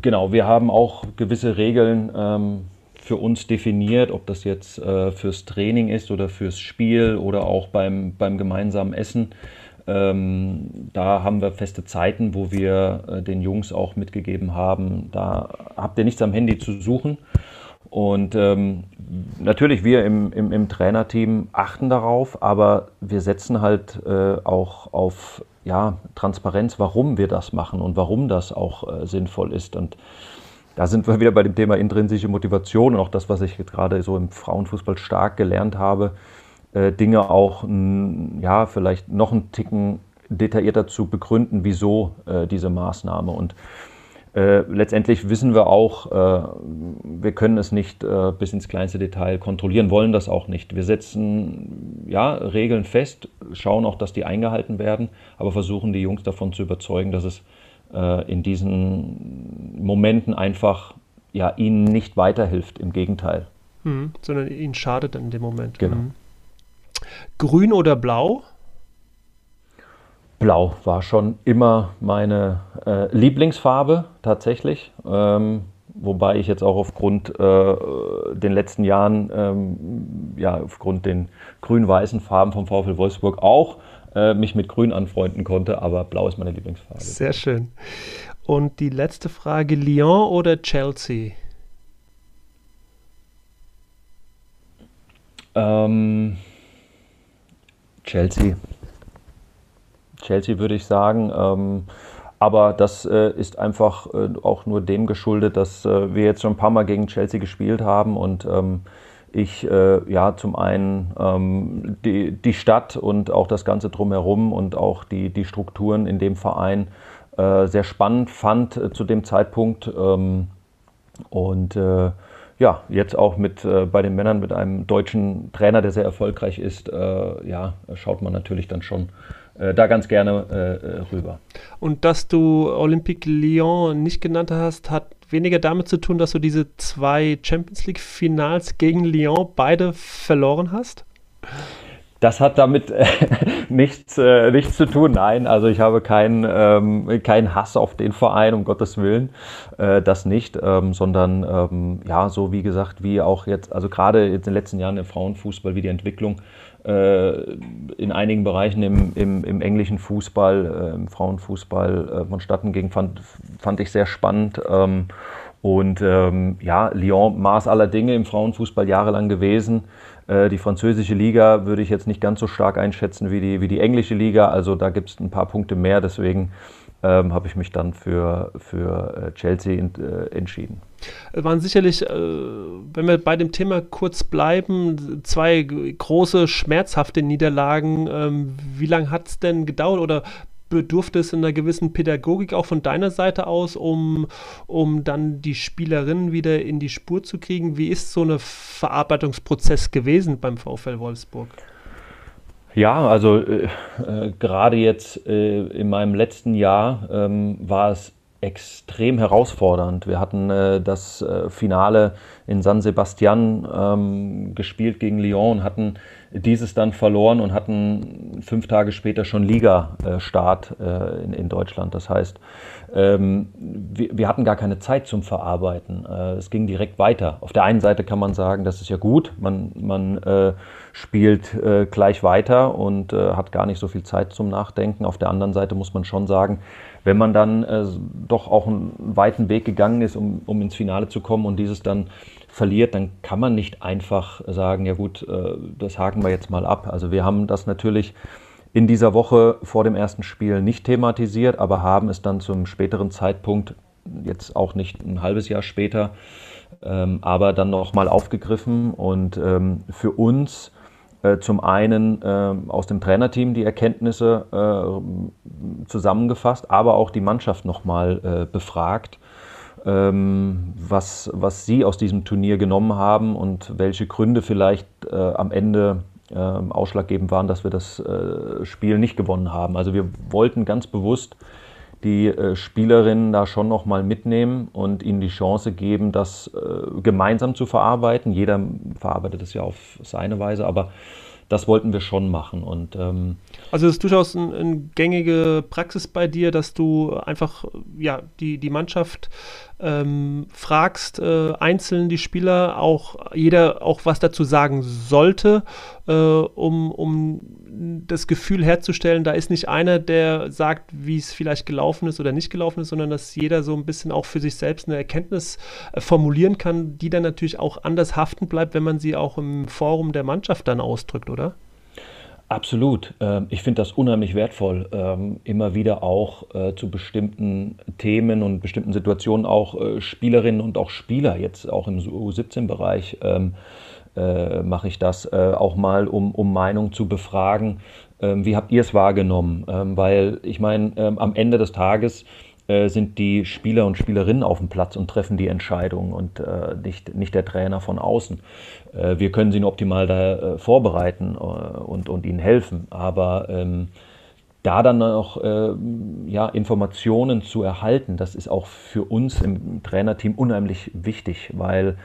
genau, wir haben auch gewisse Regeln. Ähm, für uns definiert, ob das jetzt äh, fürs Training ist oder fürs Spiel oder auch beim, beim gemeinsamen Essen. Ähm, da haben wir feste Zeiten, wo wir äh, den Jungs auch mitgegeben haben, da habt ihr nichts am Handy zu suchen. Und ähm, natürlich, wir im, im, im, Trainerteam achten darauf, aber wir setzen halt äh, auch auf ja, Transparenz, warum wir das machen und warum das auch äh, sinnvoll ist. Und da sind wir wieder bei dem Thema intrinsische Motivation und auch das, was ich gerade so im Frauenfußball stark gelernt habe, äh, Dinge auch ja, vielleicht noch einen Ticken detaillierter zu begründen, wieso äh, diese Maßnahme. Und äh, letztendlich wissen wir auch, wir können es nicht bis ins kleinste Detail kontrollieren, wollen das auch nicht. Wir setzen ja, Regeln fest, schauen auch, dass die eingehalten werden, aber versuchen die Jungs davon zu überzeugen, dass es äh, in diesen Momenten einfach ja, ihnen nicht weiterhilft, im Gegenteil. Mhm, sondern ihnen schadet in dem Moment. Genau. Mhm. Grün oder blau? Blau war schon immer meine äh, Lieblingsfarbe tatsächlich. Ähm, wobei ich jetzt auch aufgrund äh, den letzten Jahren, ähm, ja, aufgrund den grün-weißen Farben vom VfL Wolfsburg auch äh, mich mit Grün anfreunden konnte, aber Blau ist meine Lieblingsfarbe. Sehr schön. Und die letzte Frage: Lyon oder Chelsea? Ähm, Chelsea. Chelsea würde ich sagen. Ähm, aber das äh, ist einfach äh, auch nur dem geschuldet, dass äh, wir jetzt schon ein paar Mal gegen Chelsea gespielt haben und ähm, ich äh, ja zum einen ähm, die, die Stadt und auch das Ganze drumherum und auch die, die Strukturen in dem Verein äh, sehr spannend fand äh, zu dem Zeitpunkt. Ähm, und äh, ja, jetzt auch mit äh, bei den Männern mit einem deutschen Trainer, der sehr erfolgreich ist, äh, ja, schaut man natürlich dann schon da ganz gerne rüber. Und dass du Olympique Lyon nicht genannt hast, hat weniger damit zu tun, dass du diese zwei Champions League-Finals gegen Lyon beide verloren hast? Das hat damit äh, nichts, äh, nichts zu tun. Nein, also ich habe keinen ähm, kein Hass auf den Verein, um Gottes Willen. Äh, das nicht, ähm, sondern ähm, ja, so wie gesagt, wie auch jetzt, also gerade jetzt in den letzten Jahren im Frauenfußball, wie die Entwicklung in einigen Bereichen im, im, im englischen Fußball, äh, im Frauenfußball äh, vonstatten ging, fand, fand ich sehr spannend. Ähm, und ähm, ja, Lyon, Maß aller Dinge im Frauenfußball jahrelang gewesen. Äh, die französische Liga würde ich jetzt nicht ganz so stark einschätzen wie die, wie die englische Liga. Also da gibt es ein paar Punkte mehr. Deswegen ähm, habe ich mich dann für, für äh, Chelsea in, äh, entschieden. Es waren sicherlich, äh, wenn wir bei dem Thema kurz bleiben, zwei große schmerzhafte Niederlagen. Ähm, wie lange hat es denn gedauert oder bedurfte es einer gewissen Pädagogik auch von deiner Seite aus, um, um dann die Spielerinnen wieder in die Spur zu kriegen? Wie ist so ein Verarbeitungsprozess gewesen beim VfL Wolfsburg? Ja, also äh, äh, gerade jetzt äh, in meinem letzten Jahr ähm, war es extrem herausfordernd. Wir hatten äh, das äh, Finale in San Sebastian ähm, gespielt gegen Lyon hatten dieses dann verloren und hatten fünf Tage später schon Liga-Start äh, in, in, Deutschland. Das heißt, ähm, wir, wir, hatten gar keine Zeit zum Verarbeiten. Äh, es ging direkt weiter. Auf der einen Seite kann man sagen, das ist ja gut, man, man äh, spielt äh, gleich weiter und hat gar nicht so viel Zeit zum Nachdenken. Auf der anderen Seite muss man schon sagen, wenn man dann äh, doch auch einen weiten Weg gegangen ist, um, um ins Finale zu kommen und dieses dann verliert, dann kann man nicht einfach sagen, ja gut, äh, das haken wir jetzt mal ab. Also wir haben das natürlich in dieser Woche vor dem ersten Spiel nicht thematisiert, aber haben es dann zum späteren Zeitpunkt, jetzt auch nicht ein halbes Jahr später, ähm, aber dann nochmal aufgegriffen und ähm, für uns zum einen äh, aus dem Trainerteam die Erkenntnisse äh, zusammengefasst, aber auch die Mannschaft nochmal äh, befragt ähm, was, was Sie aus diesem Turnier genommen haben und welche Gründe vielleicht äh, am Ende äh, ausschlaggebend waren, dass wir das äh, Spiel nicht gewonnen haben. Also wir wollten ganz bewusst die äh, Spielerinnen da schon nochmal mitnehmen und ihnen die Chance geben, das äh, gemeinsam zu verarbeiten. Jeder verarbeitet es ja auf seine Weise, aber das wollten wir schon machen. Und, ähm also es ist durchaus eine ein gängige Praxis bei dir, dass du einfach ja, die, die Mannschaft ähm, fragst, äh, einzeln die Spieler, auch jeder auch was dazu sagen sollte, äh, um, um das Gefühl herzustellen, da ist nicht einer, der sagt, wie es vielleicht gelaufen ist oder nicht gelaufen ist, sondern dass jeder so ein bisschen auch für sich selbst eine Erkenntnis äh, formulieren kann, die dann natürlich auch anders haften bleibt, wenn man sie auch im Forum der Mannschaft dann ausdrückt, oder? Absolut. Ähm, ich finde das unheimlich wertvoll, ähm, immer wieder auch äh, zu bestimmten Themen und bestimmten Situationen auch äh, Spielerinnen und auch Spieler, jetzt auch im U17-Bereich, ähm, äh, mache ich das auch mal, um, um Meinung zu befragen. Wie habt ihr es wahrgenommen? Weil ich meine, am Ende des Tages äh, sind die Spieler und Spielerinnen auf dem Platz und treffen die Entscheidung und äh, nicht, nicht der Trainer von außen. Äh, wir können sie nur optimal da äh, vorbereiten äh, und, und ihnen helfen, aber ähm, da dann noch äh, ja, Informationen zu erhalten, das ist auch für uns im Trainerteam unheimlich wichtig, weil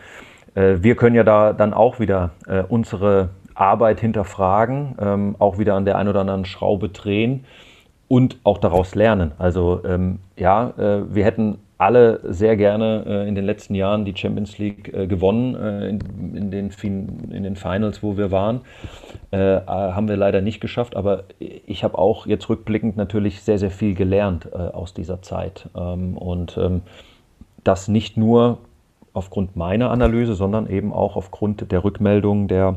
wir können ja da dann auch wieder unsere Arbeit hinterfragen, ähm, auch wieder an der einen oder anderen Schraube drehen und auch daraus lernen. Also ähm, ja, äh, wir hätten alle sehr gerne äh, in den letzten Jahren die Champions League äh, gewonnen äh, in, in, den in den Finals, wo wir waren. Äh, äh, haben wir leider nicht geschafft, aber ich habe auch jetzt rückblickend natürlich sehr, sehr viel gelernt aus dieser Zeit. Ähm, und ähm, das nicht nur aufgrund meiner Analyse, sondern eben auch aufgrund der Rückmeldungen der,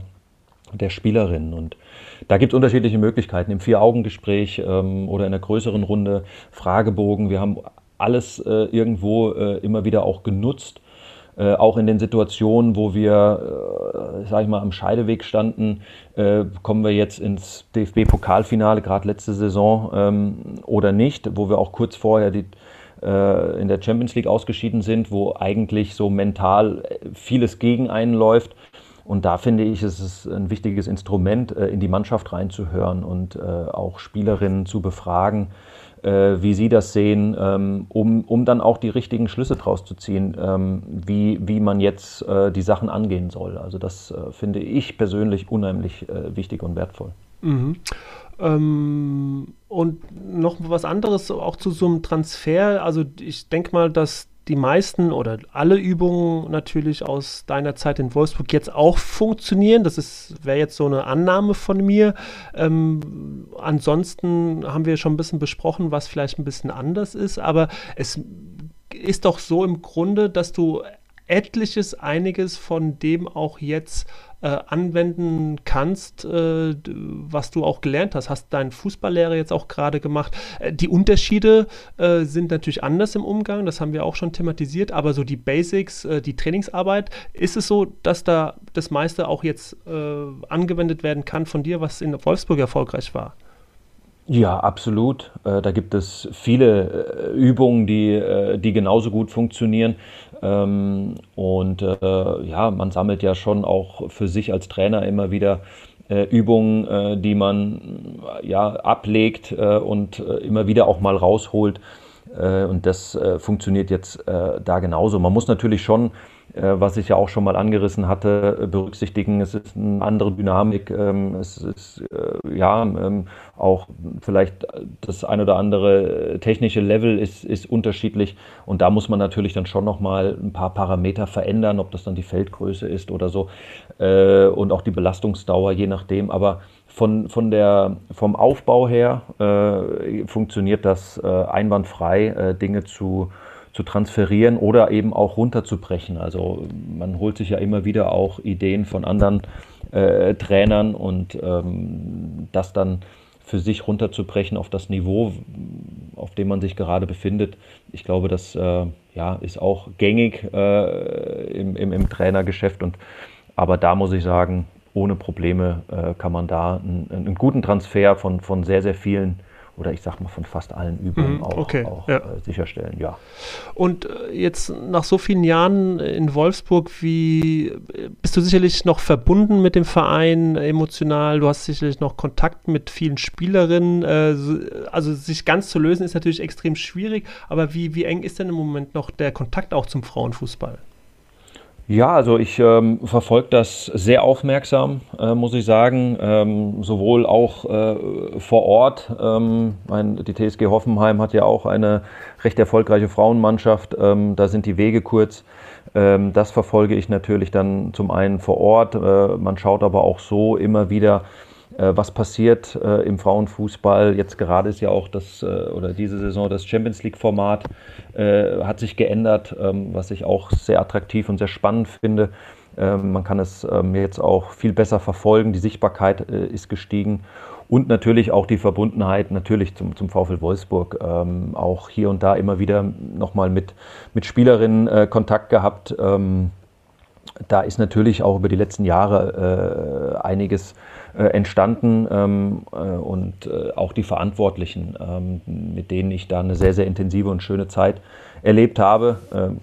der Spielerinnen. Und da gibt es unterschiedliche Möglichkeiten im Vier-Augen-Gespräch ähm, oder in einer größeren Runde, Fragebogen. Wir haben alles äh, irgendwo äh, immer wieder auch genutzt. Äh, auch in den Situationen, wo wir, äh, sag ich mal, am Scheideweg standen, äh, kommen wir jetzt ins DFB-Pokalfinale, gerade letzte Saison, ähm, oder nicht, wo wir auch kurz vorher die, äh, in der Champions League ausgeschieden sind, wo eigentlich so mental vieles gegen einen läuft. Und da finde ich, ist es ein wichtiges Instrument, äh, in die Mannschaft reinzuhören und äh, auch Spielerinnen zu befragen, äh, wie sie das sehen, ähm, um, um dann auch die richtigen Schlüsse draus zu ziehen, ähm, wie, wie man jetzt die Sachen angehen soll. Also das finde ich persönlich unheimlich wichtig und wertvoll. Mhm. Ähm, und noch was anderes auch zu so einem Transfer. Also ich denke mal, dass die meisten oder alle Übungen natürlich aus deiner Zeit in Wolfsburg jetzt auch funktionieren. Das wäre jetzt so eine Annahme von mir. Ähm, ansonsten haben wir schon ein bisschen besprochen, was vielleicht ein bisschen anders ist, aber es ist doch so im Grunde, dass du etliches, einiges von dem auch jetzt äh, anwenden kannst, äh, was du auch gelernt hast. Hast deinen Fußballlehrer jetzt auch gerade gemacht. Äh, die Unterschiede äh, sind natürlich anders im Umgang, das haben wir auch schon thematisiert, aber so die Basics, äh, die Trainingsarbeit, ist es so, dass da das meiste auch jetzt äh, angewendet werden kann von dir, was in Wolfsburg erfolgreich war? Ja, absolut. Da gibt es viele Übungen, die, die genauso gut funktionieren. Ähm, und äh, ja, man sammelt ja schon auch für sich als Trainer immer wieder äh, Übungen, äh, die man ja ablegt und immer wieder auch mal rausholt. und das funktioniert jetzt da genauso. Man muss natürlich schon äh, was ich ja auch schon mal angerissen hatte, äh, berücksichtigen. Es ist eine andere Dynamik. Ähm, es ist äh, ja ähm, auch vielleicht das ein oder andere technische Level ist, ist unterschiedlich. Und da muss man natürlich dann schon nochmal ein paar Parameter verändern, ob das dann die Feldgröße ist oder so. Und auch die Belastungsdauer, je nachdem. Aber von, von der, vom Aufbau her äh, funktioniert das äh, einwandfrei, äh, Dinge zu, zu transferieren oder eben auch runterzubrechen. Also man holt sich ja immer wieder auch Ideen von anderen äh, Trainern und ähm, das dann für sich runterzubrechen auf das Niveau, auf dem man sich gerade befindet. Ich glaube, das äh, ja, ist auch gängig äh, im, im, im, Trainergeschäft. Und, aber da muss ich sagen, ohne Probleme äh, kann man da einen, einen, guten Transfer von, von sehr, sehr vielen oder ich sag mal von fast allen Übungen mhm, auch, okay, auch ja. äh, sicherstellen, ja. Und äh, jetzt nach so vielen Jahren in Wolfsburg, wie bist du sicherlich noch verbunden mit dem Verein emotional? Du hast sicherlich noch Kontakt mit vielen Spielerinnen. Äh, also sich ganz zu lösen ist natürlich extrem schwierig, aber wie, wie eng ist denn im Moment noch der Kontakt auch zum Frauenfußball? Ja, also ich ähm, verfolge das sehr aufmerksam, äh, muss ich sagen, ähm, sowohl auch äh, vor Ort. Ähm, mein, die TSG Hoffenheim hat ja auch eine recht erfolgreiche Frauenmannschaft. Ähm, da sind die Wege kurz. Ähm, das verfolge ich natürlich dann zum einen vor Ort. Äh, man schaut aber auch so immer wieder was passiert äh, im Frauenfußball. Jetzt gerade ist ja auch das, äh, oder diese Saison das Champions League-Format hat sich geändert, ähm, was ich auch sehr attraktiv und sehr spannend finde. Ähm, man kann es ähm, jetzt auch viel besser verfolgen, die Sichtbarkeit ist gestiegen und natürlich auch die Verbundenheit natürlich zum, zum VfL Wolfsburg. Auch hier und da immer wieder nochmal mit, mit Spielerinnen äh, Kontakt gehabt. Da ist natürlich auch über die letzten Jahre äh, einiges äh, entstanden ähm, äh, und äh, auch die Verantwortlichen, ähm, mit denen ich da eine sehr, sehr intensive und schöne Zeit erlebt habe. Ähm,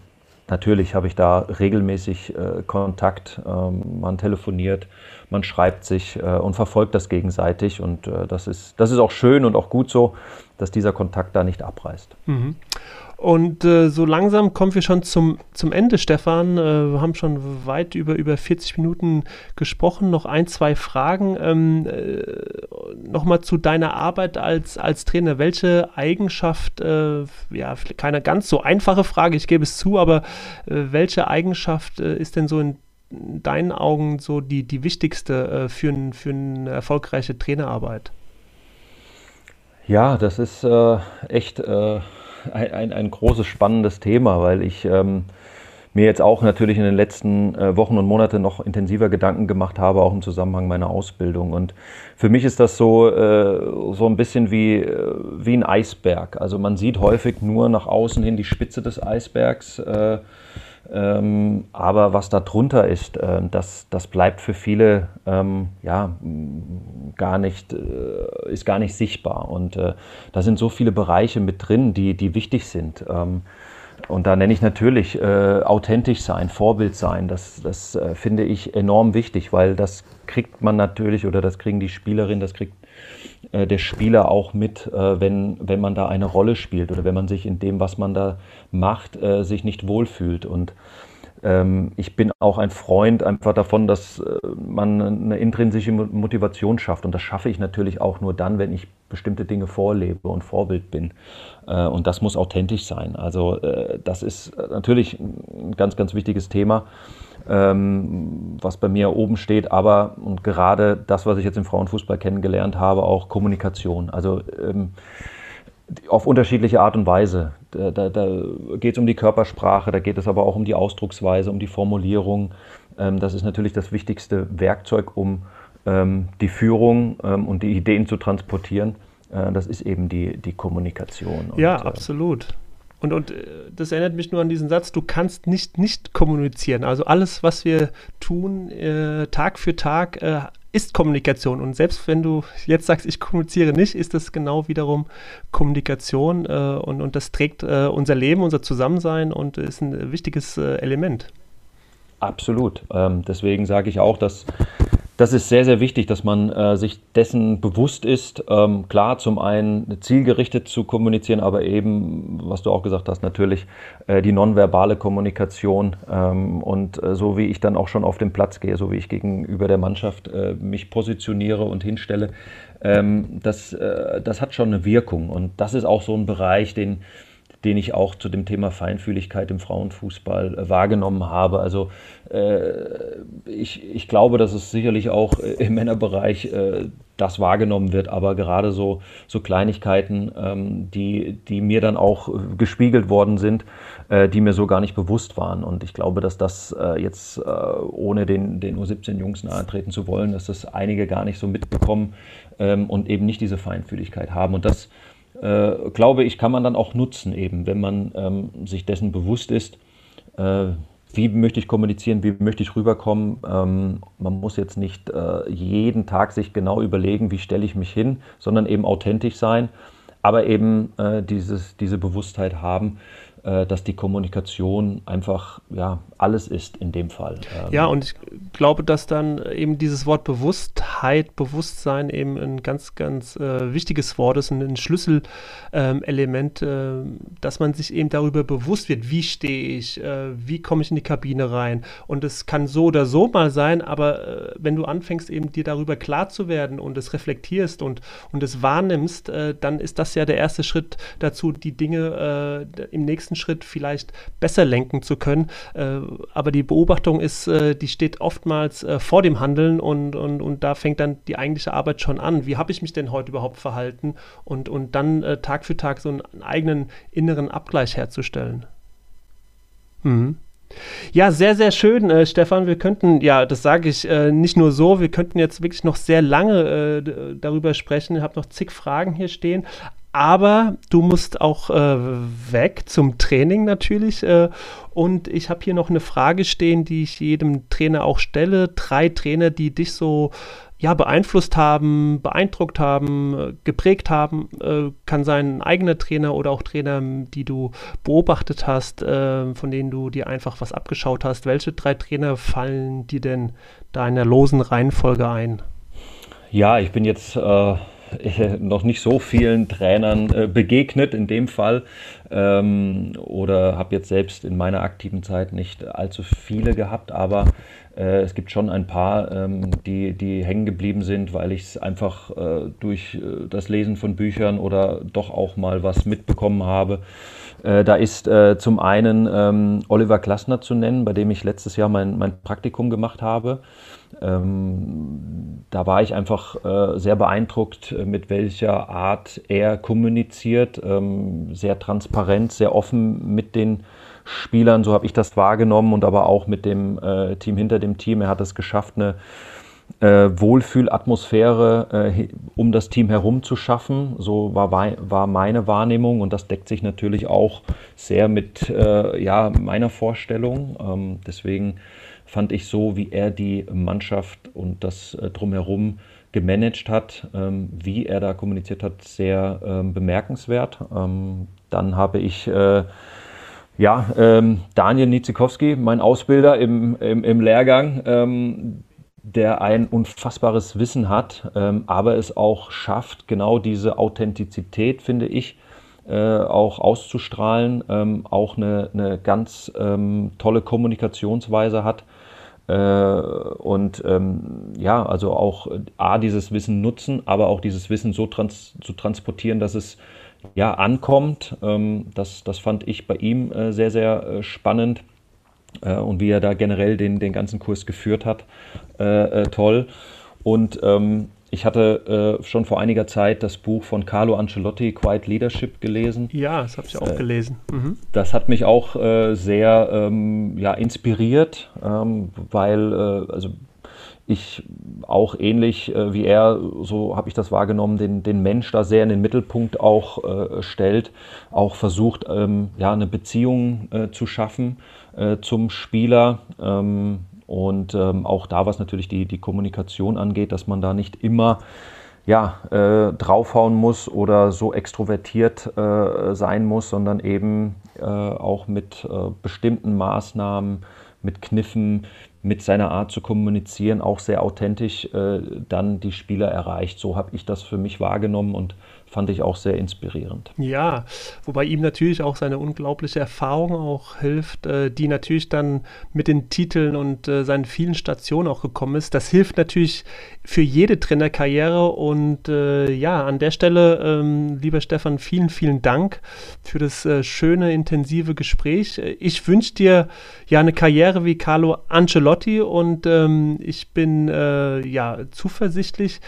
natürlich habe ich da regelmäßig äh, Kontakt, ähm, man telefoniert, man schreibt sich äh, und verfolgt das gegenseitig und das, ist, das ist auch schön und auch gut so, dass dieser Kontakt da nicht abreißt. Mhm. Und äh, so langsam kommen wir schon zum, zum Ende, Stefan. Äh, wir haben schon weit über, über 40 Minuten gesprochen. Noch ein, zwei Fragen. Ähm, äh, Nochmal zu deiner Arbeit als, als Trainer. Welche Eigenschaft, äh, ja, keine ganz so einfache Frage, ich gebe es zu, aber äh, welche Eigenschaft äh, ist denn so in deinen Augen so die, die wichtigste für, ein, für eine erfolgreiche Trainerarbeit? Ja, das ist echt ein, ein, ein großes, spannendes Thema, weil ich ähm, mir jetzt auch natürlich in den letzten äh, Wochen und Monaten noch intensiver Gedanken gemacht habe, auch im Zusammenhang meiner Ausbildung. Und für mich ist das so, äh, so ein bisschen wie, äh, wie ein Eisberg. Also man sieht häufig nur nach außen hin die Spitze des Eisbergs. Äh, ähm, aber was da drunter ist, äh, das, das bleibt für viele ähm, ja, gar nicht, äh, ist gar nicht sichtbar. Und äh, da sind so viele Bereiche mit drin, die, die wichtig sind. Ähm, und da nenne ich natürlich äh, authentisch sein, Vorbild sein. Das, das äh, finde ich enorm wichtig, weil das kriegt man natürlich oder das kriegen die Spielerinnen, das kriegt äh, der Spieler auch mit, äh, wenn, wenn man da eine Rolle spielt oder wenn man sich in dem, was man da macht, äh, sich nicht wohlfühlt. Und ähm, ich bin auch ein Freund einfach davon, dass man eine intrinsische Motivation schafft. Und das schaffe ich natürlich auch nur dann, wenn ich bestimmte Dinge vorlebe und Vorbild bin. Und das muss authentisch sein. Also das ist natürlich ein ganz, ganz wichtiges Thema, was bei mir oben steht. Aber und gerade das, was ich jetzt im Frauenfußball kennengelernt habe, auch Kommunikation. Also ähm, auf unterschiedliche Art und Weise. Da, da, da geht es um die Körpersprache, da geht es aber auch um die Ausdrucksweise, um die Formulierung. Ähm, das ist natürlich das wichtigste Werkzeug, um ähm, die Führung ähm, und die Ideen zu transportieren. Äh, das ist eben die, die Kommunikation. ja, und, äh, absolut. Und, und äh, das erinnert mich nur an diesen Satz, du kannst nicht nicht kommunizieren. Also alles, was wir tun, äh, Tag für Tag, äh, ist Kommunikation. Und selbst wenn du jetzt sagst, ich kommuniziere nicht, ist das genau wiederum Kommunikation äh, und, und das trägt äh, unser Leben, unser Zusammensein und ist ein wichtiges äh, Element. Absolut. Ähm, deswegen sage ich auch, dass das ist sehr, sehr wichtig, dass man äh, sich dessen bewusst ist, ähm, klar zum einen zielgerichtet zu kommunizieren, aber eben, was du auch gesagt hast, natürlich äh, die nonverbale Kommunikation ähm, und äh, so wie ich dann auch schon auf den Platz gehe, so wie ich gegenüber der Mannschaft äh, mich positioniere und hinstelle, ähm, das, äh, das hat schon eine Wirkung. Und das ist auch so ein Bereich, den den ich auch zu dem Thema Feinfühligkeit im Frauenfußball äh, wahrgenommen habe. Also äh, ich, ich glaube, dass es sicherlich auch äh, im Männerbereich das wahrgenommen wird, aber gerade so, so Kleinigkeiten, ähm, die, die mir dann auch gespiegelt worden sind, die mir so gar nicht bewusst waren. Und ich glaube, dass das jetzt, ohne den, den U17-Jungs nahe treten zu wollen, dass das einige gar nicht so mitbekommen ähm, und eben nicht diese Feinfühligkeit haben. Und das äh, glaube ich, kann man dann auch nutzen, eben, wenn man ähm, sich dessen bewusst ist, äh, wie möchte ich kommunizieren, wie möchte ich rüberkommen. Ähm, man muss jetzt nicht äh, jeden Tag sich genau überlegen, wie stelle ich mich hin, sondern eben authentisch sein, aber eben äh, dieses, diese Bewusstheit haben, äh, dass die Kommunikation einfach ja, alles ist in dem Fall. Ähm, ja, und ich glaube, dass dann eben dieses Wort Bewusstheit, Bewusstsein eben ein ganz, ganz äh, wichtiges Wort ist, ein Schlüsselelement, ähm, äh, dass man sich eben darüber bewusst wird, wie stehe ich, äh, wie komme ich in die Kabine rein. Und es kann so oder so mal sein, aber äh, wenn du anfängst, eben dir darüber klar zu werden und es reflektierst und, und es wahrnimmst, äh, dann ist das ja der erste Schritt dazu, die Dinge im nächsten nächsten Schritt vielleicht besser lenken zu können. Aber die Beobachtung ist, äh, die steht oftmals äh, vor dem Handeln und, und, und da fängt dann die eigentliche Arbeit schon an. Wie habe ich mich denn heute überhaupt verhalten? Und, und dann äh, Tag für Tag so einen eigenen inneren Abgleich herzustellen. Mhm. Ja, sehr, sehr schön, äh, Stefan. Wir könnten, ja, das sage ich äh, nicht nur so, wir könnten jetzt wirklich noch sehr lange äh, darüber sprechen. Ich habe noch zig Fragen hier stehen aber du musst auch äh, weg zum Training natürlich. Äh, und ich habe hier noch eine Frage stehen, die ich jedem Trainer auch stelle. Drei Trainer, die dich so ja, beeinflusst haben, beeindruckt haben, geprägt haben. Äh, kann sein ein eigener Trainer oder auch Trainer, die du beobachtet hast, äh, von denen du dir einfach was abgeschaut hast. Welche drei Trainer fallen dir denn da in der losen Reihenfolge ein? Ja, ich bin jetzt äh, noch nicht so vielen Trainern äh, begegnet in dem Fall ähm, oder habe jetzt selbst in meiner aktiven Zeit nicht allzu viele gehabt, aber äh, es gibt schon ein paar, ähm, die, die hängen geblieben sind, weil ich es einfach äh, durch äh, das Lesen von Büchern oder doch auch mal was mitbekommen habe. Äh, da ist zum einen ähm, Oliver Klassner zu nennen, bei dem ich letztes Jahr mein, mein Praktikum gemacht habe. Ähm, da war ich einfach äh, sehr beeindruckt, äh, mit welcher Art er kommuniziert. Ähm, sehr transparent, sehr offen mit den Spielern, so habe ich das wahrgenommen und aber auch mit dem äh, Team hinter dem Team. Er hat es geschafft, eine äh, Wohlfühlatmosphäre äh, um das Team herum zu schaffen. So war, war meine Wahrnehmung und das deckt sich natürlich auch sehr mit äh, ja, meiner Vorstellung. Ähm, deswegen fand ich so, wie er die Mannschaft und das äh, drumherum gemanagt hat, ähm, wie er da kommuniziert hat, sehr ähm, bemerkenswert. Ähm, dann habe ich äh, ja, ähm, Daniel Nitzikowski, mein Ausbilder im, im, im Lehrgang, ähm, der ein unfassbares Wissen hat, ähm, aber es auch schafft, genau diese Authentizität, finde ich, äh, auch auszustrahlen, auch eine, eine ganz tolle Kommunikationsweise hat. Äh, und ähm, ja, also auch A, dieses Wissen nutzen, aber auch dieses Wissen so trans zu transportieren, dass es ja ankommt. Ähm, das, das fand ich bei ihm äh, sehr, sehr äh, spannend. Äh, und wie er da generell den, den ganzen Kurs geführt hat, äh, toll. Und ähm, ich hatte äh, schon vor einiger Zeit das Buch von Carlo Ancelotti, Quiet Leadership, gelesen. Ja, das habe ich auch äh, gelesen. Mhm. Das hat mich auch äh, sehr ähm, ja, inspiriert, ähm, weil äh, also ich auch ähnlich äh, wie er, so habe ich das wahrgenommen, den, den Mensch da sehr in den Mittelpunkt auch äh, stellt, auch versucht, ähm, ja, eine Beziehung zu schaffen zum Spieler. Ähm, und ähm, auch da, was natürlich die, die Kommunikation angeht, dass man da nicht immer ja, äh, draufhauen muss oder so extrovertiert äh, sein muss, sondern eben äh, auch mit äh, bestimmten Maßnahmen, mit Kniffen, mit seiner Art zu kommunizieren, auch sehr authentisch äh, dann die Spieler erreicht. So habe ich das für mich wahrgenommen und fand ich auch sehr inspirierend. Ja, wobei ihm natürlich auch seine unglaubliche Erfahrung auch hilft, äh, die natürlich dann mit den Titeln und äh, seinen vielen Stationen auch gekommen ist. Das hilft natürlich für jede Trainerkarriere und äh, ja, an der Stelle, ähm, lieber Stefan, vielen, vielen Dank für das äh, schöne, intensive Gespräch. Ich wünsche dir ja eine Karriere wie Carlo Ancelotti und ähm, ich bin äh, ja zuversichtlich,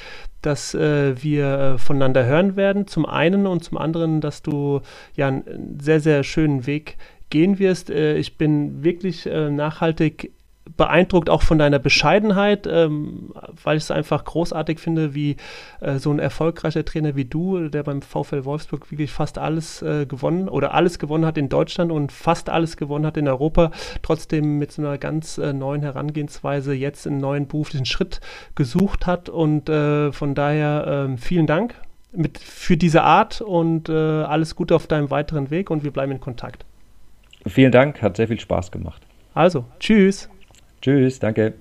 dass äh, wir äh, voneinander hören werden, zum einen und zum anderen, dass du ja einen sehr, sehr schönen Weg gehen wirst. Äh, ich bin wirklich äh, nachhaltig beeindruckt auch von deiner Bescheidenheit, ähm, weil ich es einfach großartig finde, wie äh, so ein erfolgreicher Trainer wie du, der beim VfL Wolfsburg wirklich fast alles äh, gewonnen oder alles gewonnen hat in Deutschland und fast alles gewonnen hat in Europa, trotzdem mit so einer ganz äh, neuen Herangehensweise jetzt einen neuen beruflichen Schritt gesucht hat und äh, von daher ähm, vielen Dank mit, für diese Art und äh, alles Gute auf deinem weiteren Weg und wir bleiben in Kontakt. Vielen Dank, hat sehr viel Spaß gemacht. Also, tschüss. Tschüss, danke.